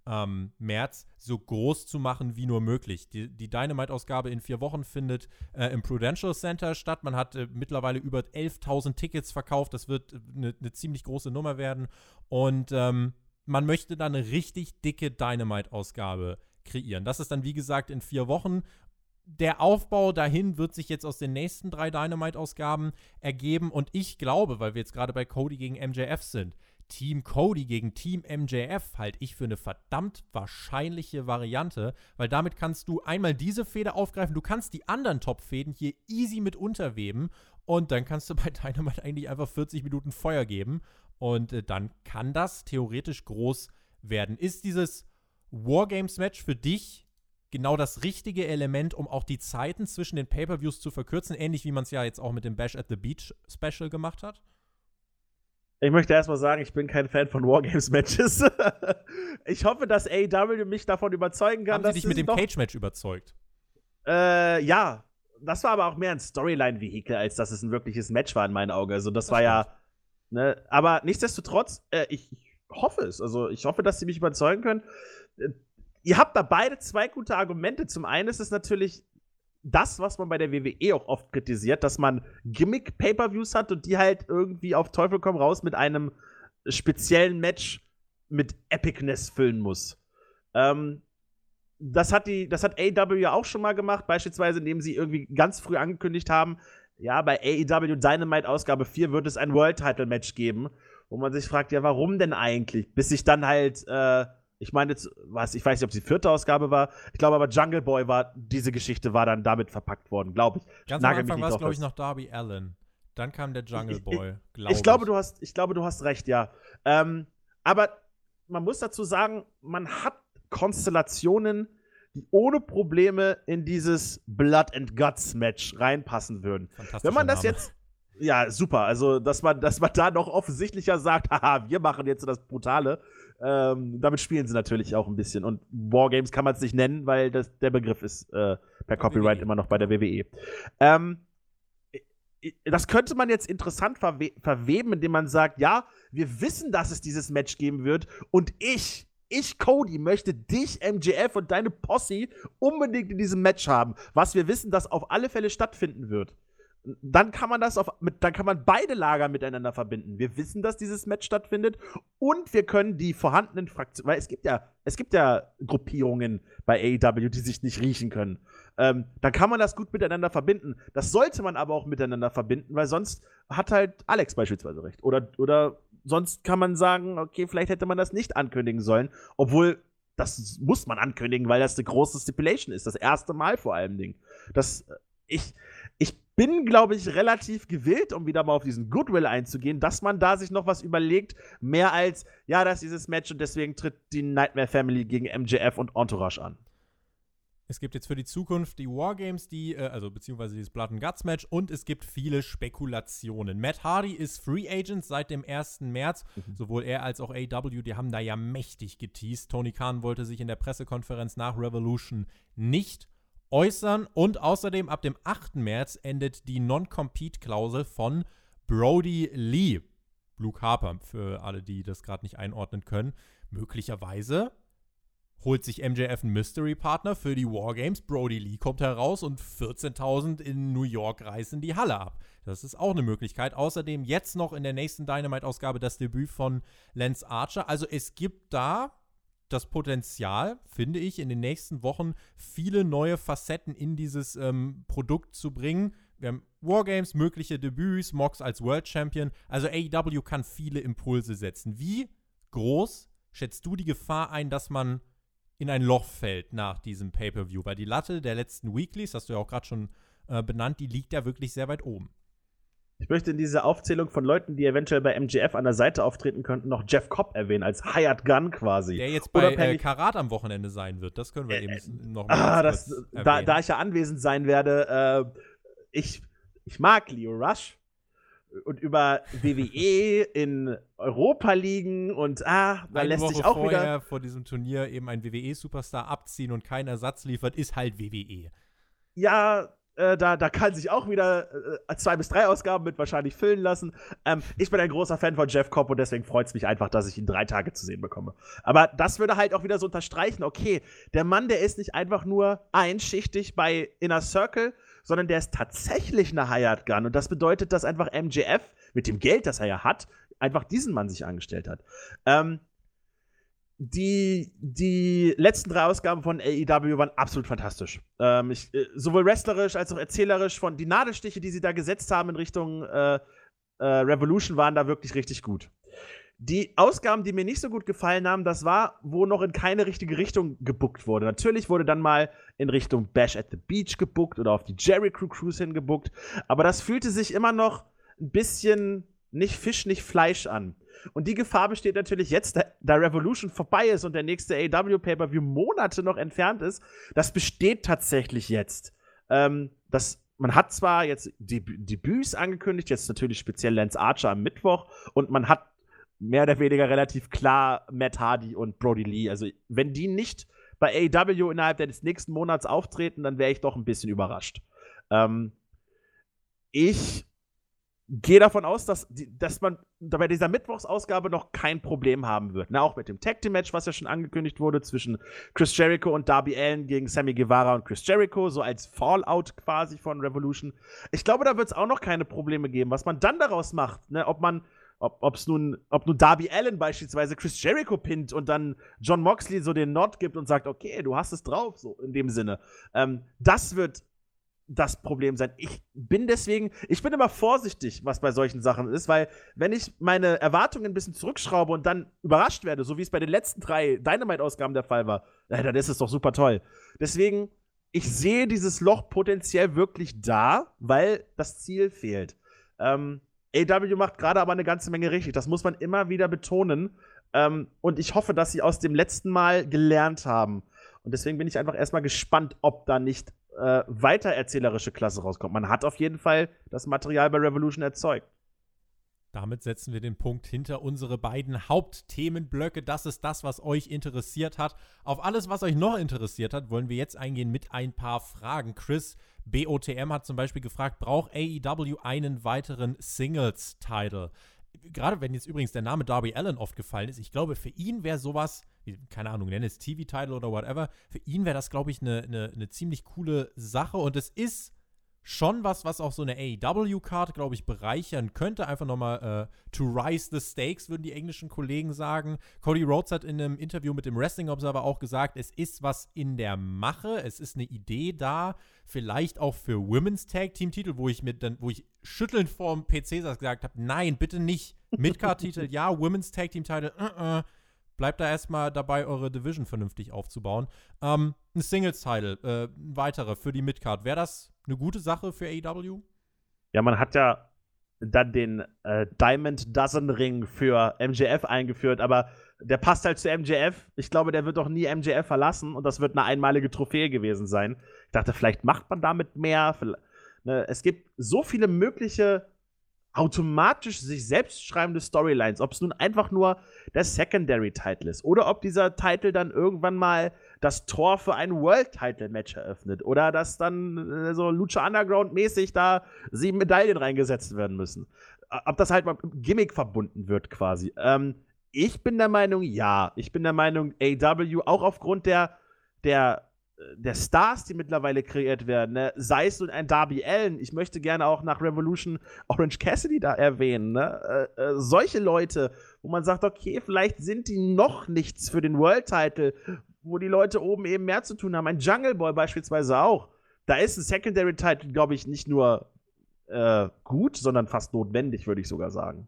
ähm, März so groß zu machen wie nur möglich. Die, die Dynamite-Ausgabe in vier Wochen findet äh, im Prudential Center statt. Man hat äh, mittlerweile über 11.000 Tickets verkauft. Das wird eine ne ziemlich große Nummer werden. Und ähm, man möchte dann eine richtig dicke Dynamite-Ausgabe kreieren. Das ist dann, wie gesagt, in vier Wochen. Der Aufbau dahin wird sich jetzt aus den nächsten drei Dynamite-Ausgaben ergeben. Und ich glaube, weil wir jetzt gerade bei Cody gegen MJF sind, Team Cody gegen Team MJF halte ich für eine verdammt wahrscheinliche Variante, weil damit kannst du einmal diese Feder aufgreifen, du kannst die anderen Top-Fäden hier easy mit unterweben und dann kannst du bei Dynamite eigentlich einfach 40 Minuten Feuer geben und äh, dann kann das theoretisch groß werden. Ist dieses Wargames-Match für dich genau das richtige Element, um auch die Zeiten zwischen den Pay-per-Views zu verkürzen, ähnlich wie man es ja jetzt auch mit dem Bash at the Beach Special gemacht hat? Ich möchte erstmal sagen, ich bin kein Fan von Wargames-Matches. ich hoffe, dass AEW mich davon überzeugen kann. Haben dass sie dich mit dem Cage-Match überzeugt? Äh, ja. Das war aber auch mehr ein Storyline-Vehikel, als dass es ein wirkliches Match war in meinen Augen. Also, das, das war stimmt. ja. Ne, aber nichtsdestotrotz, äh, ich, ich hoffe es. Also, ich hoffe, dass sie mich überzeugen können. Äh, ihr habt da beide zwei gute Argumente. Zum einen ist es natürlich das, was man bei der WWE auch oft kritisiert, dass man Gimmick-Pay-Per-Views hat und die halt irgendwie auf Teufel komm raus mit einem speziellen Match mit Epicness füllen muss. Ähm, das hat die, das hat AEW ja auch schon mal gemacht, beispielsweise indem sie irgendwie ganz früh angekündigt haben, ja, bei AEW Dynamite Ausgabe 4 wird es ein World Title Match geben, wo man sich fragt, ja, warum denn eigentlich? Bis sich dann halt äh, ich meine jetzt, was, ich weiß nicht, ob es die vierte Ausgabe war. Ich glaube aber Jungle Boy war, diese Geschichte war dann damit verpackt worden, glaube ich. Ganz Nagel am Anfang war es, glaube ich, noch Darby Allen. Dann kam der Jungle Boy, glaube ich. Ich glaube, du hast, ich glaube, du hast recht, ja. Ähm, aber man muss dazu sagen, man hat Konstellationen, die ohne Probleme in dieses Blood and Guts Match reinpassen würden. Wenn man das Name. jetzt Ja, super. Also, dass man, dass man da noch offensichtlicher sagt, haha, wir machen jetzt das Brutale. Ähm, damit spielen sie natürlich auch ein bisschen. Und Wargames kann man es nicht nennen, weil das, der Begriff ist äh, per Copyright WWE. immer noch bei der WWE. Ähm, das könnte man jetzt interessant verwe verweben, indem man sagt, ja, wir wissen, dass es dieses Match geben wird und ich, ich, Cody, möchte dich, MJF und deine Posse unbedingt in diesem Match haben, was wir wissen, dass auf alle Fälle stattfinden wird dann kann man das auf, mit, dann kann man beide Lager miteinander verbinden. Wir wissen, dass dieses Match stattfindet und wir können die vorhandenen Fraktionen, weil es gibt ja, es gibt ja Gruppierungen bei AEW, die sich nicht riechen können. Ähm, dann kann man das gut miteinander verbinden. Das sollte man aber auch miteinander verbinden, weil sonst hat halt Alex beispielsweise recht. Oder, oder sonst kann man sagen, okay, vielleicht hätte man das nicht ankündigen sollen, obwohl das muss man ankündigen, weil das eine große Stipulation ist. Das erste Mal vor allem Ding. Das, ich, ich bin, glaube ich, relativ gewillt, um wieder mal auf diesen Goodwill einzugehen, dass man da sich noch was überlegt, mehr als, ja, das ist dieses Match und deswegen tritt die Nightmare Family gegen MJF und Entourage an. Es gibt jetzt für die Zukunft die Wargames, die, äh, also beziehungsweise dieses Blood and Guts Match und es gibt viele Spekulationen. Matt Hardy ist Free Agent seit dem 1. März. Mhm. Sowohl er als auch AW, die haben da ja mächtig geteased. Tony Khan wollte sich in der Pressekonferenz nach Revolution nicht äußern. Und außerdem ab dem 8. März endet die Non-Compete-Klausel von Brody Lee. Luke Harper, für alle, die das gerade nicht einordnen können. Möglicherweise holt sich MJF einen Mystery-Partner für die Wargames. Brody Lee kommt heraus und 14.000 in New York reißen die Halle ab. Das ist auch eine Möglichkeit. Außerdem jetzt noch in der nächsten Dynamite-Ausgabe das Debüt von Lance Archer. Also es gibt da das Potenzial, finde ich, in den nächsten Wochen viele neue Facetten in dieses ähm, Produkt zu bringen. Wir haben Wargames, mögliche Debüts, Mox als World Champion. Also AEW kann viele Impulse setzen. Wie groß schätzt du die Gefahr ein, dass man in ein Loch fällt nach diesem Pay-per-View? Weil die Latte der letzten Weeklies, hast du ja auch gerade schon äh, benannt, die liegt ja wirklich sehr weit oben. Ich möchte in dieser Aufzählung von Leuten, die eventuell bei MGF an der Seite auftreten könnten, noch Jeff Cobb erwähnen, als Hired Gun quasi. Der jetzt bei äh, Karat am Wochenende sein wird. Das können wir äh, eben äh, noch mal ah, das, da, da, ich ja anwesend sein werde, äh, ich, ich mag Leo Rush und über WWE in Europa liegen und ah, da Eine lässt Woche sich auch vorher wieder vor diesem Turnier eben ein WWE-Superstar abziehen und keinen Ersatz liefert, ist halt WWE. Ja, äh, da, da kann sich auch wieder äh, zwei bis drei Ausgaben mit wahrscheinlich füllen lassen. Ähm, ich bin ein großer Fan von Jeff Cobb und deswegen freut es mich einfach, dass ich ihn drei Tage zu sehen bekomme. Aber das würde halt auch wieder so unterstreichen, okay, der Mann, der ist nicht einfach nur einschichtig bei Inner Circle, sondern der ist tatsächlich eine Hired Gun. Und das bedeutet, dass einfach MJF mit dem Geld, das er ja hat, einfach diesen Mann sich angestellt hat. Ähm, die, die letzten drei Ausgaben von AEW waren absolut fantastisch. Ähm, ich, äh, sowohl wrestlerisch als auch erzählerisch von die Nadelstiche, die sie da gesetzt haben in Richtung äh, äh, Revolution, waren da wirklich richtig gut. Die Ausgaben, die mir nicht so gut gefallen haben, das war, wo noch in keine richtige Richtung gebuckt wurde. Natürlich wurde dann mal in Richtung Bash at the Beach gebuckt oder auf die Jericho Cruise hingebuckt, aber das fühlte sich immer noch ein bisschen nicht Fisch, nicht Fleisch an. Und die Gefahr besteht natürlich jetzt, da, Revolution vorbei ist und der nächste AW Pay-Per-View Monate noch entfernt ist. Das besteht tatsächlich jetzt. Ähm, das, man hat zwar jetzt die Debüts angekündigt, jetzt natürlich speziell Lance Archer am Mittwoch und man hat mehr oder weniger relativ klar Matt Hardy und Brody Lee. Also, wenn die nicht bei AW innerhalb des nächsten Monats auftreten, dann wäre ich doch ein bisschen überrascht. Ähm, ich gehe davon aus, dass, dass man bei dieser Mittwochsausgabe noch kein Problem haben wird. Na, auch mit dem Tag Team Match, was ja schon angekündigt wurde zwischen Chris Jericho und Darby Allen gegen Sammy Guevara und Chris Jericho, so als Fallout quasi von Revolution. Ich glaube, da wird es auch noch keine Probleme geben. Was man dann daraus macht, ne, ob man ob nun, ob nun Darby Allen beispielsweise Chris Jericho pinnt und dann John Moxley so den Nod gibt und sagt, okay, du hast es drauf, so in dem Sinne. Ähm, das wird das Problem sein. Ich bin deswegen, ich bin immer vorsichtig, was bei solchen Sachen ist, weil wenn ich meine Erwartungen ein bisschen zurückschraube und dann überrascht werde, so wie es bei den letzten drei Dynamite-Ausgaben der Fall war, dann ist es doch super toll. Deswegen, ich sehe dieses Loch potenziell wirklich da, weil das Ziel fehlt. Ähm, AW macht gerade aber eine ganze Menge richtig. Das muss man immer wieder betonen. Ähm, und ich hoffe, dass sie aus dem letzten Mal gelernt haben. Und deswegen bin ich einfach erstmal gespannt, ob da nicht äh, weiter erzählerische Klasse rauskommt. Man hat auf jeden Fall das Material bei Revolution erzeugt. Damit setzen wir den Punkt hinter unsere beiden Hauptthemenblöcke. Das ist das, was euch interessiert hat. Auf alles, was euch noch interessiert hat, wollen wir jetzt eingehen mit ein paar Fragen. Chris BOTM hat zum Beispiel gefragt, braucht AEW einen weiteren Singles-Title? Gerade wenn jetzt übrigens der Name Darby Allen oft gefallen ist, ich glaube, für ihn wäre sowas, keine Ahnung, nenn es TV-Title oder whatever, für ihn wäre das, glaube ich, eine ne, ne ziemlich coole Sache und es ist schon was, was auch so eine AEW-Card, glaube ich, bereichern könnte. Einfach nochmal äh, to rise the stakes, würden die englischen Kollegen sagen. Cody Rhodes hat in einem Interview mit dem Wrestling Observer auch gesagt, es ist was in der Mache, es ist eine Idee da, vielleicht auch für Women's Tag Team Titel, wo ich mit dann, wo ich schüttelnd vorm PC gesagt habe, nein, bitte nicht. Midcard Titel, ja, Women's Tag Team Titel, uh -uh. Bleibt da erstmal dabei, eure Division vernünftig aufzubauen. Ähm, ein Singles-Title, äh, ein weiterer für die Midcard. Wäre das eine gute Sache für AEW? Ja, man hat ja dann den äh, Diamond Dozen Ring für MJF eingeführt, aber der passt halt zu MJF. Ich glaube, der wird doch nie MJF verlassen und das wird eine einmalige Trophäe gewesen sein. Ich dachte, vielleicht macht man damit mehr. Ne, es gibt so viele mögliche automatisch sich selbst schreibende Storylines, ob es nun einfach nur der Secondary Title ist oder ob dieser Titel dann irgendwann mal das Tor für ein World Title Match eröffnet oder dass dann äh, so Lucha Underground mäßig da sieben Medaillen reingesetzt werden müssen. Ob das halt mal mit Gimmick verbunden wird quasi. Ähm, ich bin der Meinung, ja. Ich bin der Meinung, AW auch aufgrund der der der Stars, die mittlerweile kreiert werden, ne? sei es nun ein Darby Allen, ich möchte gerne auch nach Revolution Orange Cassidy da erwähnen, ne? äh, äh, solche Leute, wo man sagt, okay, vielleicht sind die noch nichts für den World Title, wo die Leute oben eben mehr zu tun haben. Ein Jungle Boy beispielsweise auch. Da ist ein Secondary Title, glaube ich, nicht nur äh, gut, sondern fast notwendig, würde ich sogar sagen.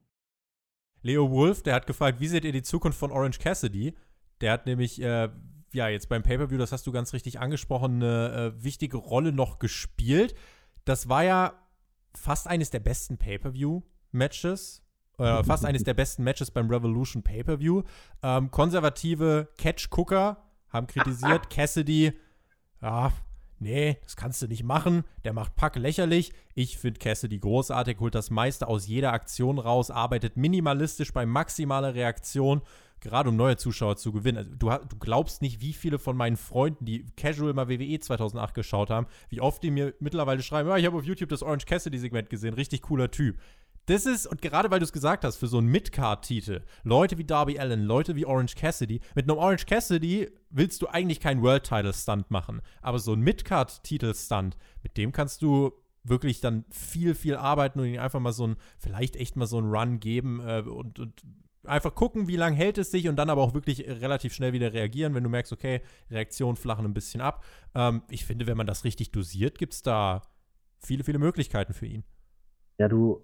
Leo Wolf, der hat gefragt, wie seht ihr die Zukunft von Orange Cassidy? Der hat nämlich äh, ja, jetzt beim Pay-Per-View, das hast du ganz richtig angesprochen, eine äh, wichtige Rolle noch gespielt. Das war ja fast eines der besten Pay-Per-View-Matches. Äh, fast eines der besten Matches beim Revolution Pay-Per-View. Ähm, konservative Catch-Cooker haben kritisiert, Cassidy, ja, nee, das kannst du nicht machen. Der macht Pack lächerlich. Ich finde Cassidy großartig, holt das meiste aus jeder Aktion raus, arbeitet minimalistisch bei maximaler Reaktion gerade um neue Zuschauer zu gewinnen. Also, du, du, glaubst nicht, wie viele von meinen Freunden, die casual mal WWE 2008 geschaut haben, wie oft die mir mittlerweile schreiben, ja, ich habe auf YouTube das Orange Cassidy-Segment gesehen, richtig cooler Typ. Das ist, und gerade weil du es gesagt hast, für so einen Midcard-Titel, Leute wie Darby Allen, Leute wie Orange Cassidy, mit einem Orange Cassidy willst du eigentlich keinen World-Title-Stunt machen. Aber so ein Midcard-Titel-Stunt, mit dem kannst du wirklich dann viel, viel arbeiten und ihn einfach mal so ein, vielleicht echt mal so einen Run geben äh, und, und einfach gucken, wie lange hält es sich und dann aber auch wirklich relativ schnell wieder reagieren, wenn du merkst, okay, Reaktionen flachen ein bisschen ab. Ähm, ich finde, wenn man das richtig dosiert, gibt es da viele, viele Möglichkeiten für ihn. Ja, du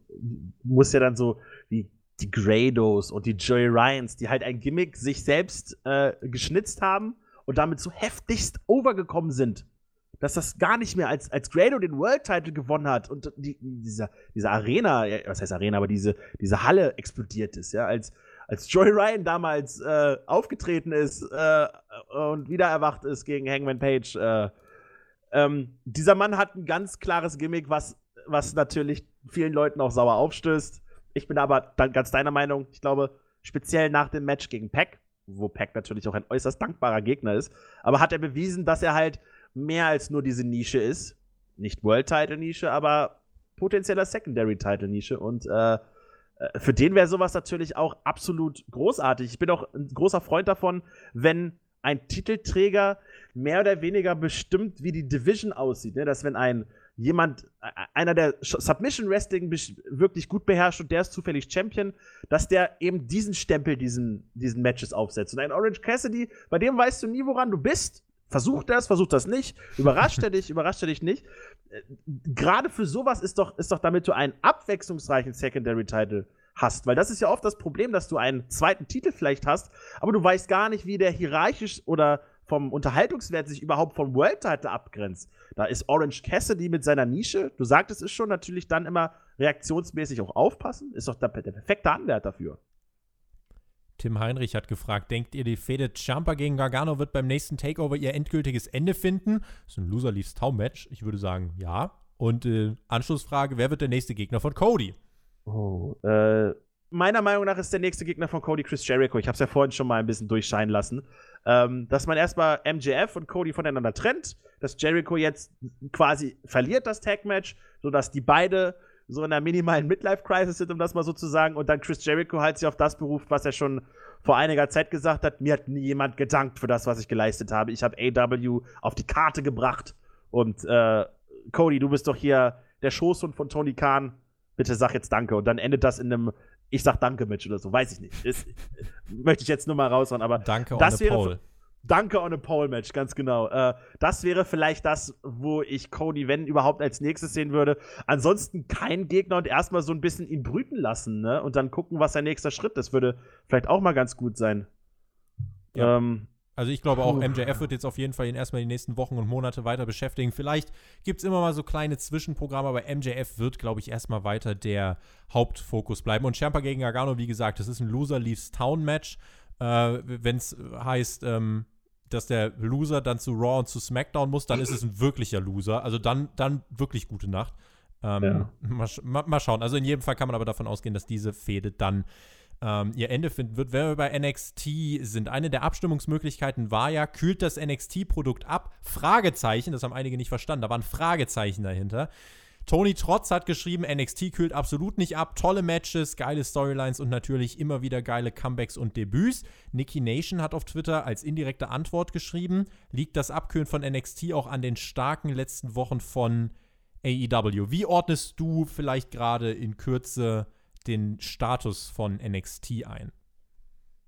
musst ja dann so wie die Grados und die Joey Ryans, die halt ein Gimmick sich selbst äh, geschnitzt haben und damit so heftigst overgekommen sind, dass das gar nicht mehr als, als Grado den World Title gewonnen hat und die, diese, diese Arena, was heißt Arena, aber diese, diese Halle explodiert ist, ja, als, als Joey Ryan damals äh, aufgetreten ist äh, und wieder erwacht ist gegen Hangman Page. Äh, ähm, dieser Mann hat ein ganz klares Gimmick, was, was natürlich vielen Leuten auch sauer aufstößt. Ich bin aber dann ganz deiner Meinung. Ich glaube, speziell nach dem Match gegen Pack, wo Pack natürlich auch ein äußerst dankbarer Gegner ist, aber hat er bewiesen, dass er halt mehr als nur diese Nische ist. Nicht World Title Nische, aber potenzieller Secondary Title Nische und äh, für den wäre sowas natürlich auch absolut großartig. Ich bin auch ein großer Freund davon, wenn ein Titelträger mehr oder weniger bestimmt, wie die Division aussieht. Ne? Dass wenn ein jemand, äh, einer der Submission Wrestling wirklich gut beherrscht und der ist zufällig Champion, dass der eben diesen Stempel diesen, diesen Matches aufsetzt. Und ein Orange Cassidy, bei dem weißt du nie, woran du bist. Versucht das, versucht das nicht. Überrascht er dich, überrascht er dich nicht. Äh, gerade für sowas ist doch, ist doch, damit du einen abwechslungsreichen Secondary Title hast. Weil das ist ja oft das Problem, dass du einen zweiten Titel vielleicht hast, aber du weißt gar nicht, wie der hierarchisch oder vom Unterhaltungswert sich überhaupt vom World Title abgrenzt. Da ist Orange Cassidy mit seiner Nische. Du sagtest es schon, natürlich dann immer reaktionsmäßig auch aufpassen. Ist doch der, der perfekte Anwert dafür. Tim Heinrich hat gefragt, denkt ihr, die Fede Ciampa gegen Gargano wird beim nächsten Takeover ihr endgültiges Ende finden? Das ist ein Loser Leaves Town Match. Ich würde sagen, ja. Und äh, Anschlussfrage, wer wird der nächste Gegner von Cody? Oh, äh, meiner Meinung nach ist der nächste Gegner von Cody Chris Jericho. Ich habe es ja vorhin schon mal ein bisschen durchscheinen lassen. Ähm, dass man erstmal MJF und Cody voneinander trennt, dass Jericho jetzt quasi verliert das Tag-Match, sodass die beide so in einer minimalen Midlife-Crisis sind, um das mal so zu sagen, und dann Chris Jericho halt sich auf das beruft, was er schon vor einiger Zeit gesagt hat. Mir hat nie jemand gedankt für das, was ich geleistet habe. Ich habe AW auf die Karte gebracht. Und äh, Cody, du bist doch hier der Schoßhund von Tony Khan. Bitte sag jetzt Danke. Und dann endet das in einem ich sag Danke-Match oder so, weiß ich nicht. Ist, möchte ich jetzt nur mal raushauen, aber Danke das wäre, pole. Danke on a Pole Match, ganz genau. Äh, das wäre vielleicht das, wo ich Cody, wenn überhaupt, als nächstes sehen würde. Ansonsten kein Gegner und erstmal so ein bisschen ihn brüten lassen, ne? Und dann gucken, was sein nächster Schritt ist. Würde vielleicht auch mal ganz gut sein. Ja. Ähm, also ich glaube auch, MJF wird jetzt auf jeden Fall ihn erstmal die nächsten Wochen und Monate weiter beschäftigen. Vielleicht gibt es immer mal so kleine Zwischenprogramme, aber MJF wird, glaube ich, erstmal weiter der Hauptfokus bleiben. Und Champa gegen Gargano, wie gesagt, das ist ein Loser Leaves Town Match. Äh, Wenn es heißt, ähm, dass der Loser dann zu Raw und zu SmackDown muss, dann ist es ein wirklicher Loser. Also dann, dann wirklich gute Nacht. Ähm, ja. mal, mal, schauen. Also in jedem Fall kann man aber davon ausgehen, dass diese Fehde dann ähm, ihr Ende finden wird. Wenn wir bei NXT sind, eine der Abstimmungsmöglichkeiten war ja, kühlt das NXT-Produkt ab? Fragezeichen, das haben einige nicht verstanden, da waren Fragezeichen dahinter. Tony Trotz hat geschrieben, NXT kühlt absolut nicht ab. Tolle Matches, geile Storylines und natürlich immer wieder geile Comebacks und Debüts. Nikki Nation hat auf Twitter als indirekte Antwort geschrieben, liegt das Abkühlen von NXT auch an den starken letzten Wochen von AEW. Wie ordnest du vielleicht gerade in Kürze den Status von NXT ein?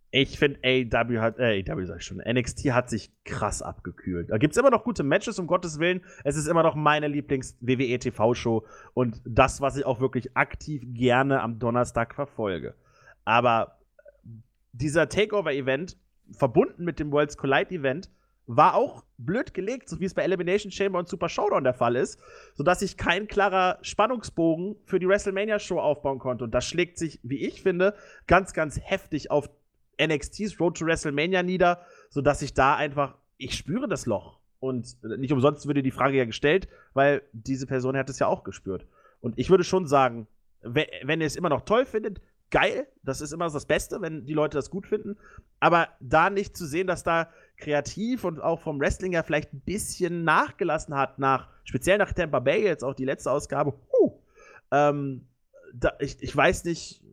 Ich finde, AEW hat, äh, AEW sag ich schon, NXT hat sich krass abgekühlt. Da gibt es immer noch gute Matches, um Gottes Willen. Es ist immer noch meine Lieblings-WWE-TV-Show und das, was ich auch wirklich aktiv gerne am Donnerstag verfolge. Aber dieser Takeover-Event, verbunden mit dem Worlds Collide-Event, war auch blöd gelegt, so wie es bei Elimination Chamber und Super Showdown der Fall ist, sodass ich kein klarer Spannungsbogen für die WrestleMania-Show aufbauen konnte. Und das schlägt sich, wie ich finde, ganz, ganz heftig auf NXTs Road to WrestleMania nieder, sodass ich da einfach, ich spüre das Loch. Und nicht umsonst würde die Frage ja gestellt, weil diese Person hat es ja auch gespürt. Und ich würde schon sagen, wenn ihr es immer noch toll findet, geil, das ist immer das Beste, wenn die Leute das gut finden. Aber da nicht zu sehen, dass da kreativ und auch vom Wrestling ja vielleicht ein bisschen nachgelassen hat, nach, speziell nach Tampa Bay, jetzt auch die letzte Ausgabe, huh, ähm, da, ich, ich weiß nicht,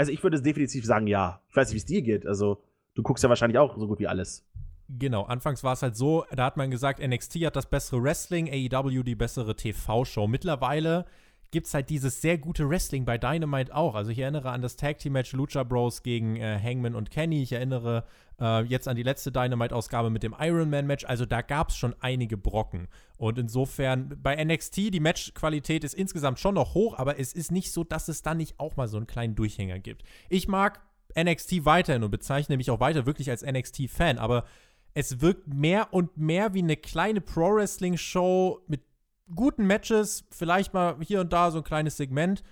also ich würde definitiv sagen, ja. Ich weiß nicht, wie es dir geht. Also, du guckst ja wahrscheinlich auch so gut wie alles. Genau, anfangs war es halt so, da hat man gesagt, NXT hat das bessere Wrestling, AEW die bessere TV-Show. Mittlerweile gibt es halt dieses sehr gute Wrestling bei Dynamite auch. Also ich erinnere an das Tag Team Match Lucha Bros gegen äh, Hangman und Kenny. Ich erinnere äh, jetzt an die letzte Dynamite-Ausgabe mit dem Iron Man Match. Also da gab es schon einige Brocken. Und insofern bei NXT, die Matchqualität ist insgesamt schon noch hoch, aber es ist nicht so, dass es da nicht auch mal so einen kleinen Durchhänger gibt. Ich mag NXT weiterhin und bezeichne mich auch weiter wirklich als NXT-Fan, aber es wirkt mehr und mehr wie eine kleine Pro-Wrestling-Show mit guten Matches, vielleicht mal hier und da so ein kleines Segment.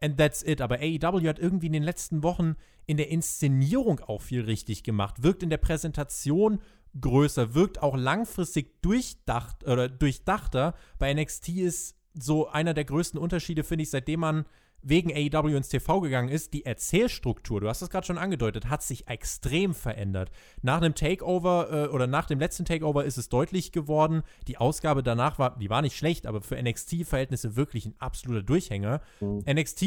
And that's it. Aber AEW hat irgendwie in den letzten Wochen in der Inszenierung auch viel richtig gemacht. Wirkt in der Präsentation größer, wirkt auch langfristig durchdacht oder durchdachter. Bei NXT ist so einer der größten Unterschiede, finde ich, seitdem man wegen AEW ins TV gegangen ist, die Erzählstruktur, du hast es gerade schon angedeutet, hat sich extrem verändert. Nach einem Takeover äh, oder nach dem letzten Takeover ist es deutlich geworden. Die Ausgabe danach war, die war nicht schlecht, aber für NXT-Verhältnisse wirklich ein absoluter Durchhänger. Mhm. NXT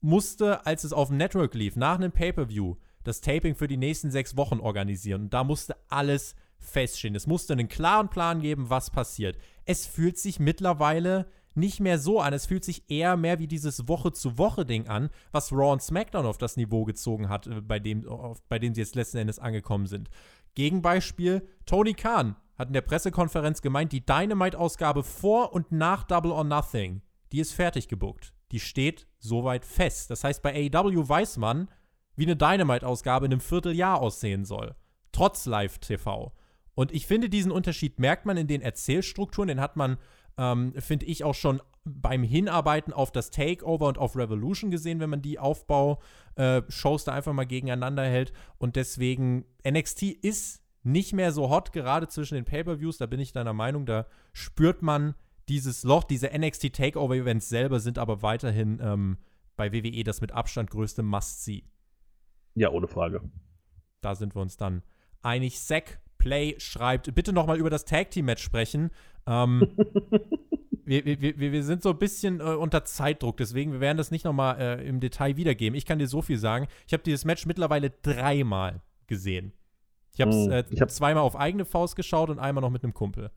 musste, als es auf dem Network lief, nach einem Pay-Per-View das Taping für die nächsten sechs Wochen organisieren. Und da musste alles feststehen. Es musste einen klaren Plan geben, was passiert. Es fühlt sich mittlerweile nicht mehr so an. Es fühlt sich eher mehr wie dieses Woche-zu-Woche-Ding an, was Raw und SmackDown auf das Niveau gezogen hat, äh, bei dem, auf, bei dem sie jetzt letzten Endes angekommen sind. Gegenbeispiel: Tony Khan hat in der Pressekonferenz gemeint, die Dynamite-Ausgabe vor und nach Double or Nothing, die ist fertig gebuckt. Die steht soweit fest. Das heißt, bei AEW weiß man, wie eine Dynamite-Ausgabe in einem Vierteljahr aussehen soll. Trotz Live-TV. Und ich finde, diesen Unterschied merkt man in den Erzählstrukturen, den hat man Ähm, Finde ich auch schon beim Hinarbeiten auf das Takeover und auf Revolution gesehen, wenn man die Aufbau-Shows äh, da einfach mal gegeneinander hält. Und deswegen, NXT ist nicht mehr so hot, gerade zwischen den Pay-Per-Views. Da bin ich deiner Meinung, da spürt man dieses Loch. Diese NXT Takeover-Events selber sind aber weiterhin ähm, bei WWE das mit Abstand größte Must-See. Ja, ohne Frage. Da sind wir uns dann einig. Zack Play schreibt, bitte nochmal über das Tag Team Match sprechen. Ähm, wir, wir, wir, sind so ein bisschen äh, unter Zeitdruck, deswegen wir werden das nicht nochmal äh, im Detail wiedergeben. Ich kann dir so viel sagen. Ich habe dieses Match mittlerweile dreimal gesehen. Ich habe es hm, äh, hab zweimal auf eigene Faust geschaut und einmal noch mit einem Kumpel.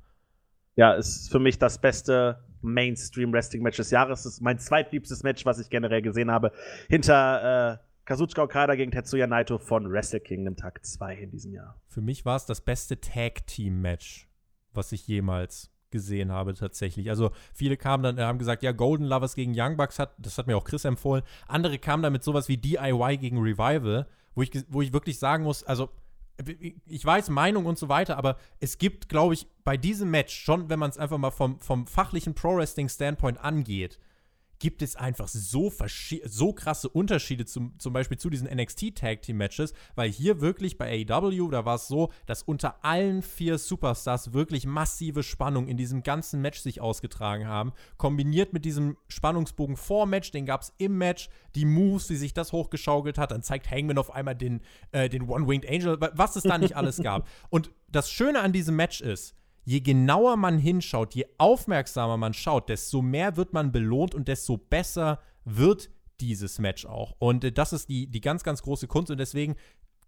Ja, ist für mich das beste Mainstream-Wrestling-Match des Jahres. Das ist mein zweitliebstes Match, was ich generell gesehen habe. Hinter äh, Kazuchika Okada gegen Tetsuya Naito von Wrestle Kingdom Tag 2 in diesem Jahr. Für mich war es das beste Tag-Team-Match, was ich jemals gesehen habe tatsächlich. Also viele kamen dann, haben gesagt, ja, Golden Lovers gegen Young Bucks hat, das hat mir auch Chris empfohlen. Andere kamen dann mit sowas wie DIY gegen Revival, wo ich, wo ich wirklich sagen muss, also ich weiß Meinung und so weiter, aber es gibt, glaube ich, bei diesem Match schon, wenn man es einfach mal vom, vom fachlichen Pro-Wrestling-Standpoint angeht, gibt es einfach so, so krasse Unterschiede zum, zum Beispiel zu diesen NXT-Tag-Team-Matches, weil hier wirklich bei AEW, da war es so, dass unter allen vier Superstars wirklich massive Spannung in diesem ganzen Match sich ausgetragen haben. Kombiniert mit diesem Spannungsbogen vor Match, den gab es im Match, die Moves, wie sich das hochgeschaukelt hat, dann zeigt Hangman auf einmal den, äh, den One-Winged Angel, was es da nicht alles gab. Und das Schöne an diesem Match ist, je genauer man hinschaut, je aufmerksamer man schaut, desto mehr wird man belohnt und desto besser wird dieses Match auch. Und äh, das ist die, die ganz, ganz große Kunst. Und deswegen,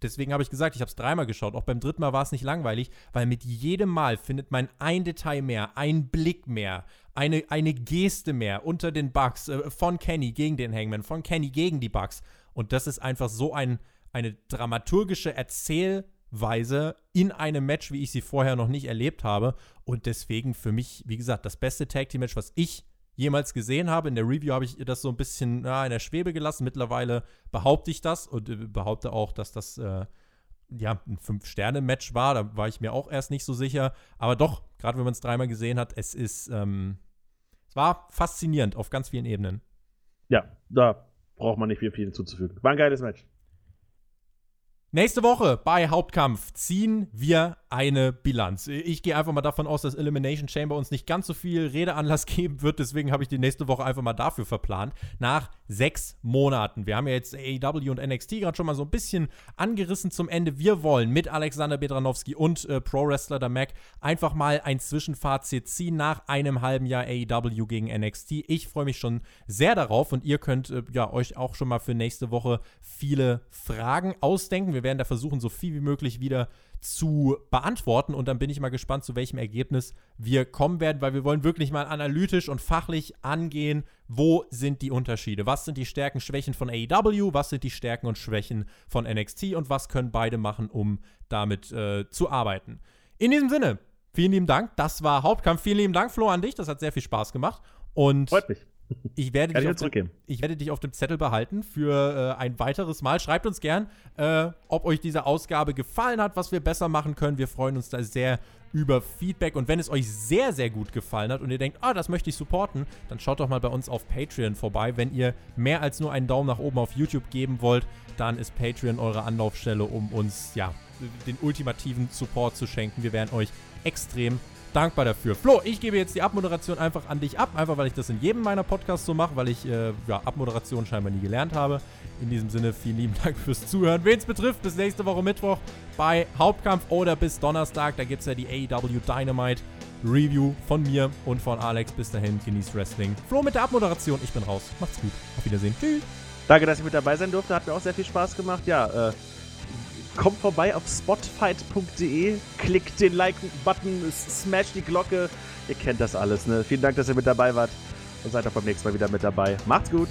deswegen habe ich gesagt, ich habe es dreimal geschaut. Auch beim dritten Mal war es nicht langweilig, weil mit jedem Mal findet man ein Detail mehr, ein Blick mehr, eine, eine Geste mehr unter den Bugs, äh, von Kenny gegen den Hangman, von Kenny gegen die Bugs. Und das ist einfach so ein, eine dramaturgische Erzähl- Weise in einem Match, wie ich sie vorher noch nicht erlebt habe. Und deswegen für mich, wie gesagt, das beste Tag Team Match, was ich jemals gesehen habe. In der Review habe ich das so ein bisschen na, in der Schwebe gelassen. Mittlerweile behaupte ich das und äh, behaupte auch, dass das äh, ja ein Fünf-Sterne-Match war. Da war ich mir auch erst nicht so sicher. Aber doch, gerade wenn man es dreimal gesehen hat, es ist, ähm, es war faszinierend auf ganz vielen Ebenen. Ja, da braucht man nicht viel, viel hinzuzufügen. War ein geiles Match. Nächste Woche bei Hauptkampf ziehen wir eine Bilanz. Ich gehe einfach mal davon aus, dass Elimination Chamber uns nicht ganz so viel Redeanlass geben wird. Deswegen habe ich die nächste Woche einfach mal dafür verplant. Nach sechs Monaten. Wir haben ja jetzt AEW und NXT gerade schon mal so ein bisschen angerissen zum Ende. Wir wollen mit Alexander Bedranowski und äh, Pro Wrestler der Mac einfach mal ein Zwischenfazit ziehen nach einem halben Jahr AEW gegen NXT. Ich freue mich schon sehr darauf und ihr könnt äh, ja euch auch schon mal für nächste Woche viele Fragen ausdenken. Wir werden da versuchen, so viel wie möglich wieder zu beantworten. Und dann bin ich mal gespannt, zu welchem Ergebnis wir kommen werden, weil wir wollen wirklich mal analytisch und fachlich angehen, wo sind die Unterschiede? Was sind die Stärken, Schwächen von AEW? Was sind die Stärken und Schwächen von NXT? Und was können beide machen, um damit äh, zu arbeiten? In diesem Sinne, vielen lieben Dank. Das war Hauptkampf. Vielen lieben Dank, Flo, an dich. Das hat sehr viel Spaß gemacht. Und Freut mich. Ich werde, dich auf dem, ich werde dich auf dem Zettel behalten für äh, ein weiteres Mal. Schreibt uns gern, äh, ob euch diese Ausgabe gefallen hat, was wir besser machen können. Wir freuen uns da sehr über Feedback. Und wenn es euch sehr, sehr gut gefallen hat und ihr denkt, ah, das möchte ich supporten, dann schaut doch mal bei uns auf Patreon vorbei. Wenn ihr mehr als nur einen Daumen nach oben auf YouTube geben wollt, dann ist Patreon eure Anlaufstelle, um uns ja den ultimativen Support zu schenken. Wir wären euch extrem dankbar dafür. Flo, ich gebe jetzt die Abmoderation einfach an dich ab, einfach weil ich das in jedem meiner Podcasts so mache, weil ich äh, ja, Abmoderation scheinbar nie gelernt habe. In diesem Sinne, vielen lieben Dank fürs Zuhören. Wen es betrifft, bis nächste Woche Mittwoch bei Hauptkampf oder bis Donnerstag. Da gibt es ja die AEW Dynamite Review von mir und von Alex. Bis dahin, genießt Wrestling. Flo mit der Abmoderation. Ich bin raus. Macht's gut. Auf Wiedersehen. Tschüss. Danke, dass ich mit dabei sein durfte. Hat mir auch sehr viel Spaß gemacht. Ja, äh, kommt vorbei auf spotfight.de, klickt den Like-Button, smash die Glocke. Ihr kennt das alles, ne? Vielen Dank, dass ihr mit dabei wart und seid auch beim nächsten Mal wieder mit dabei. Macht's gut!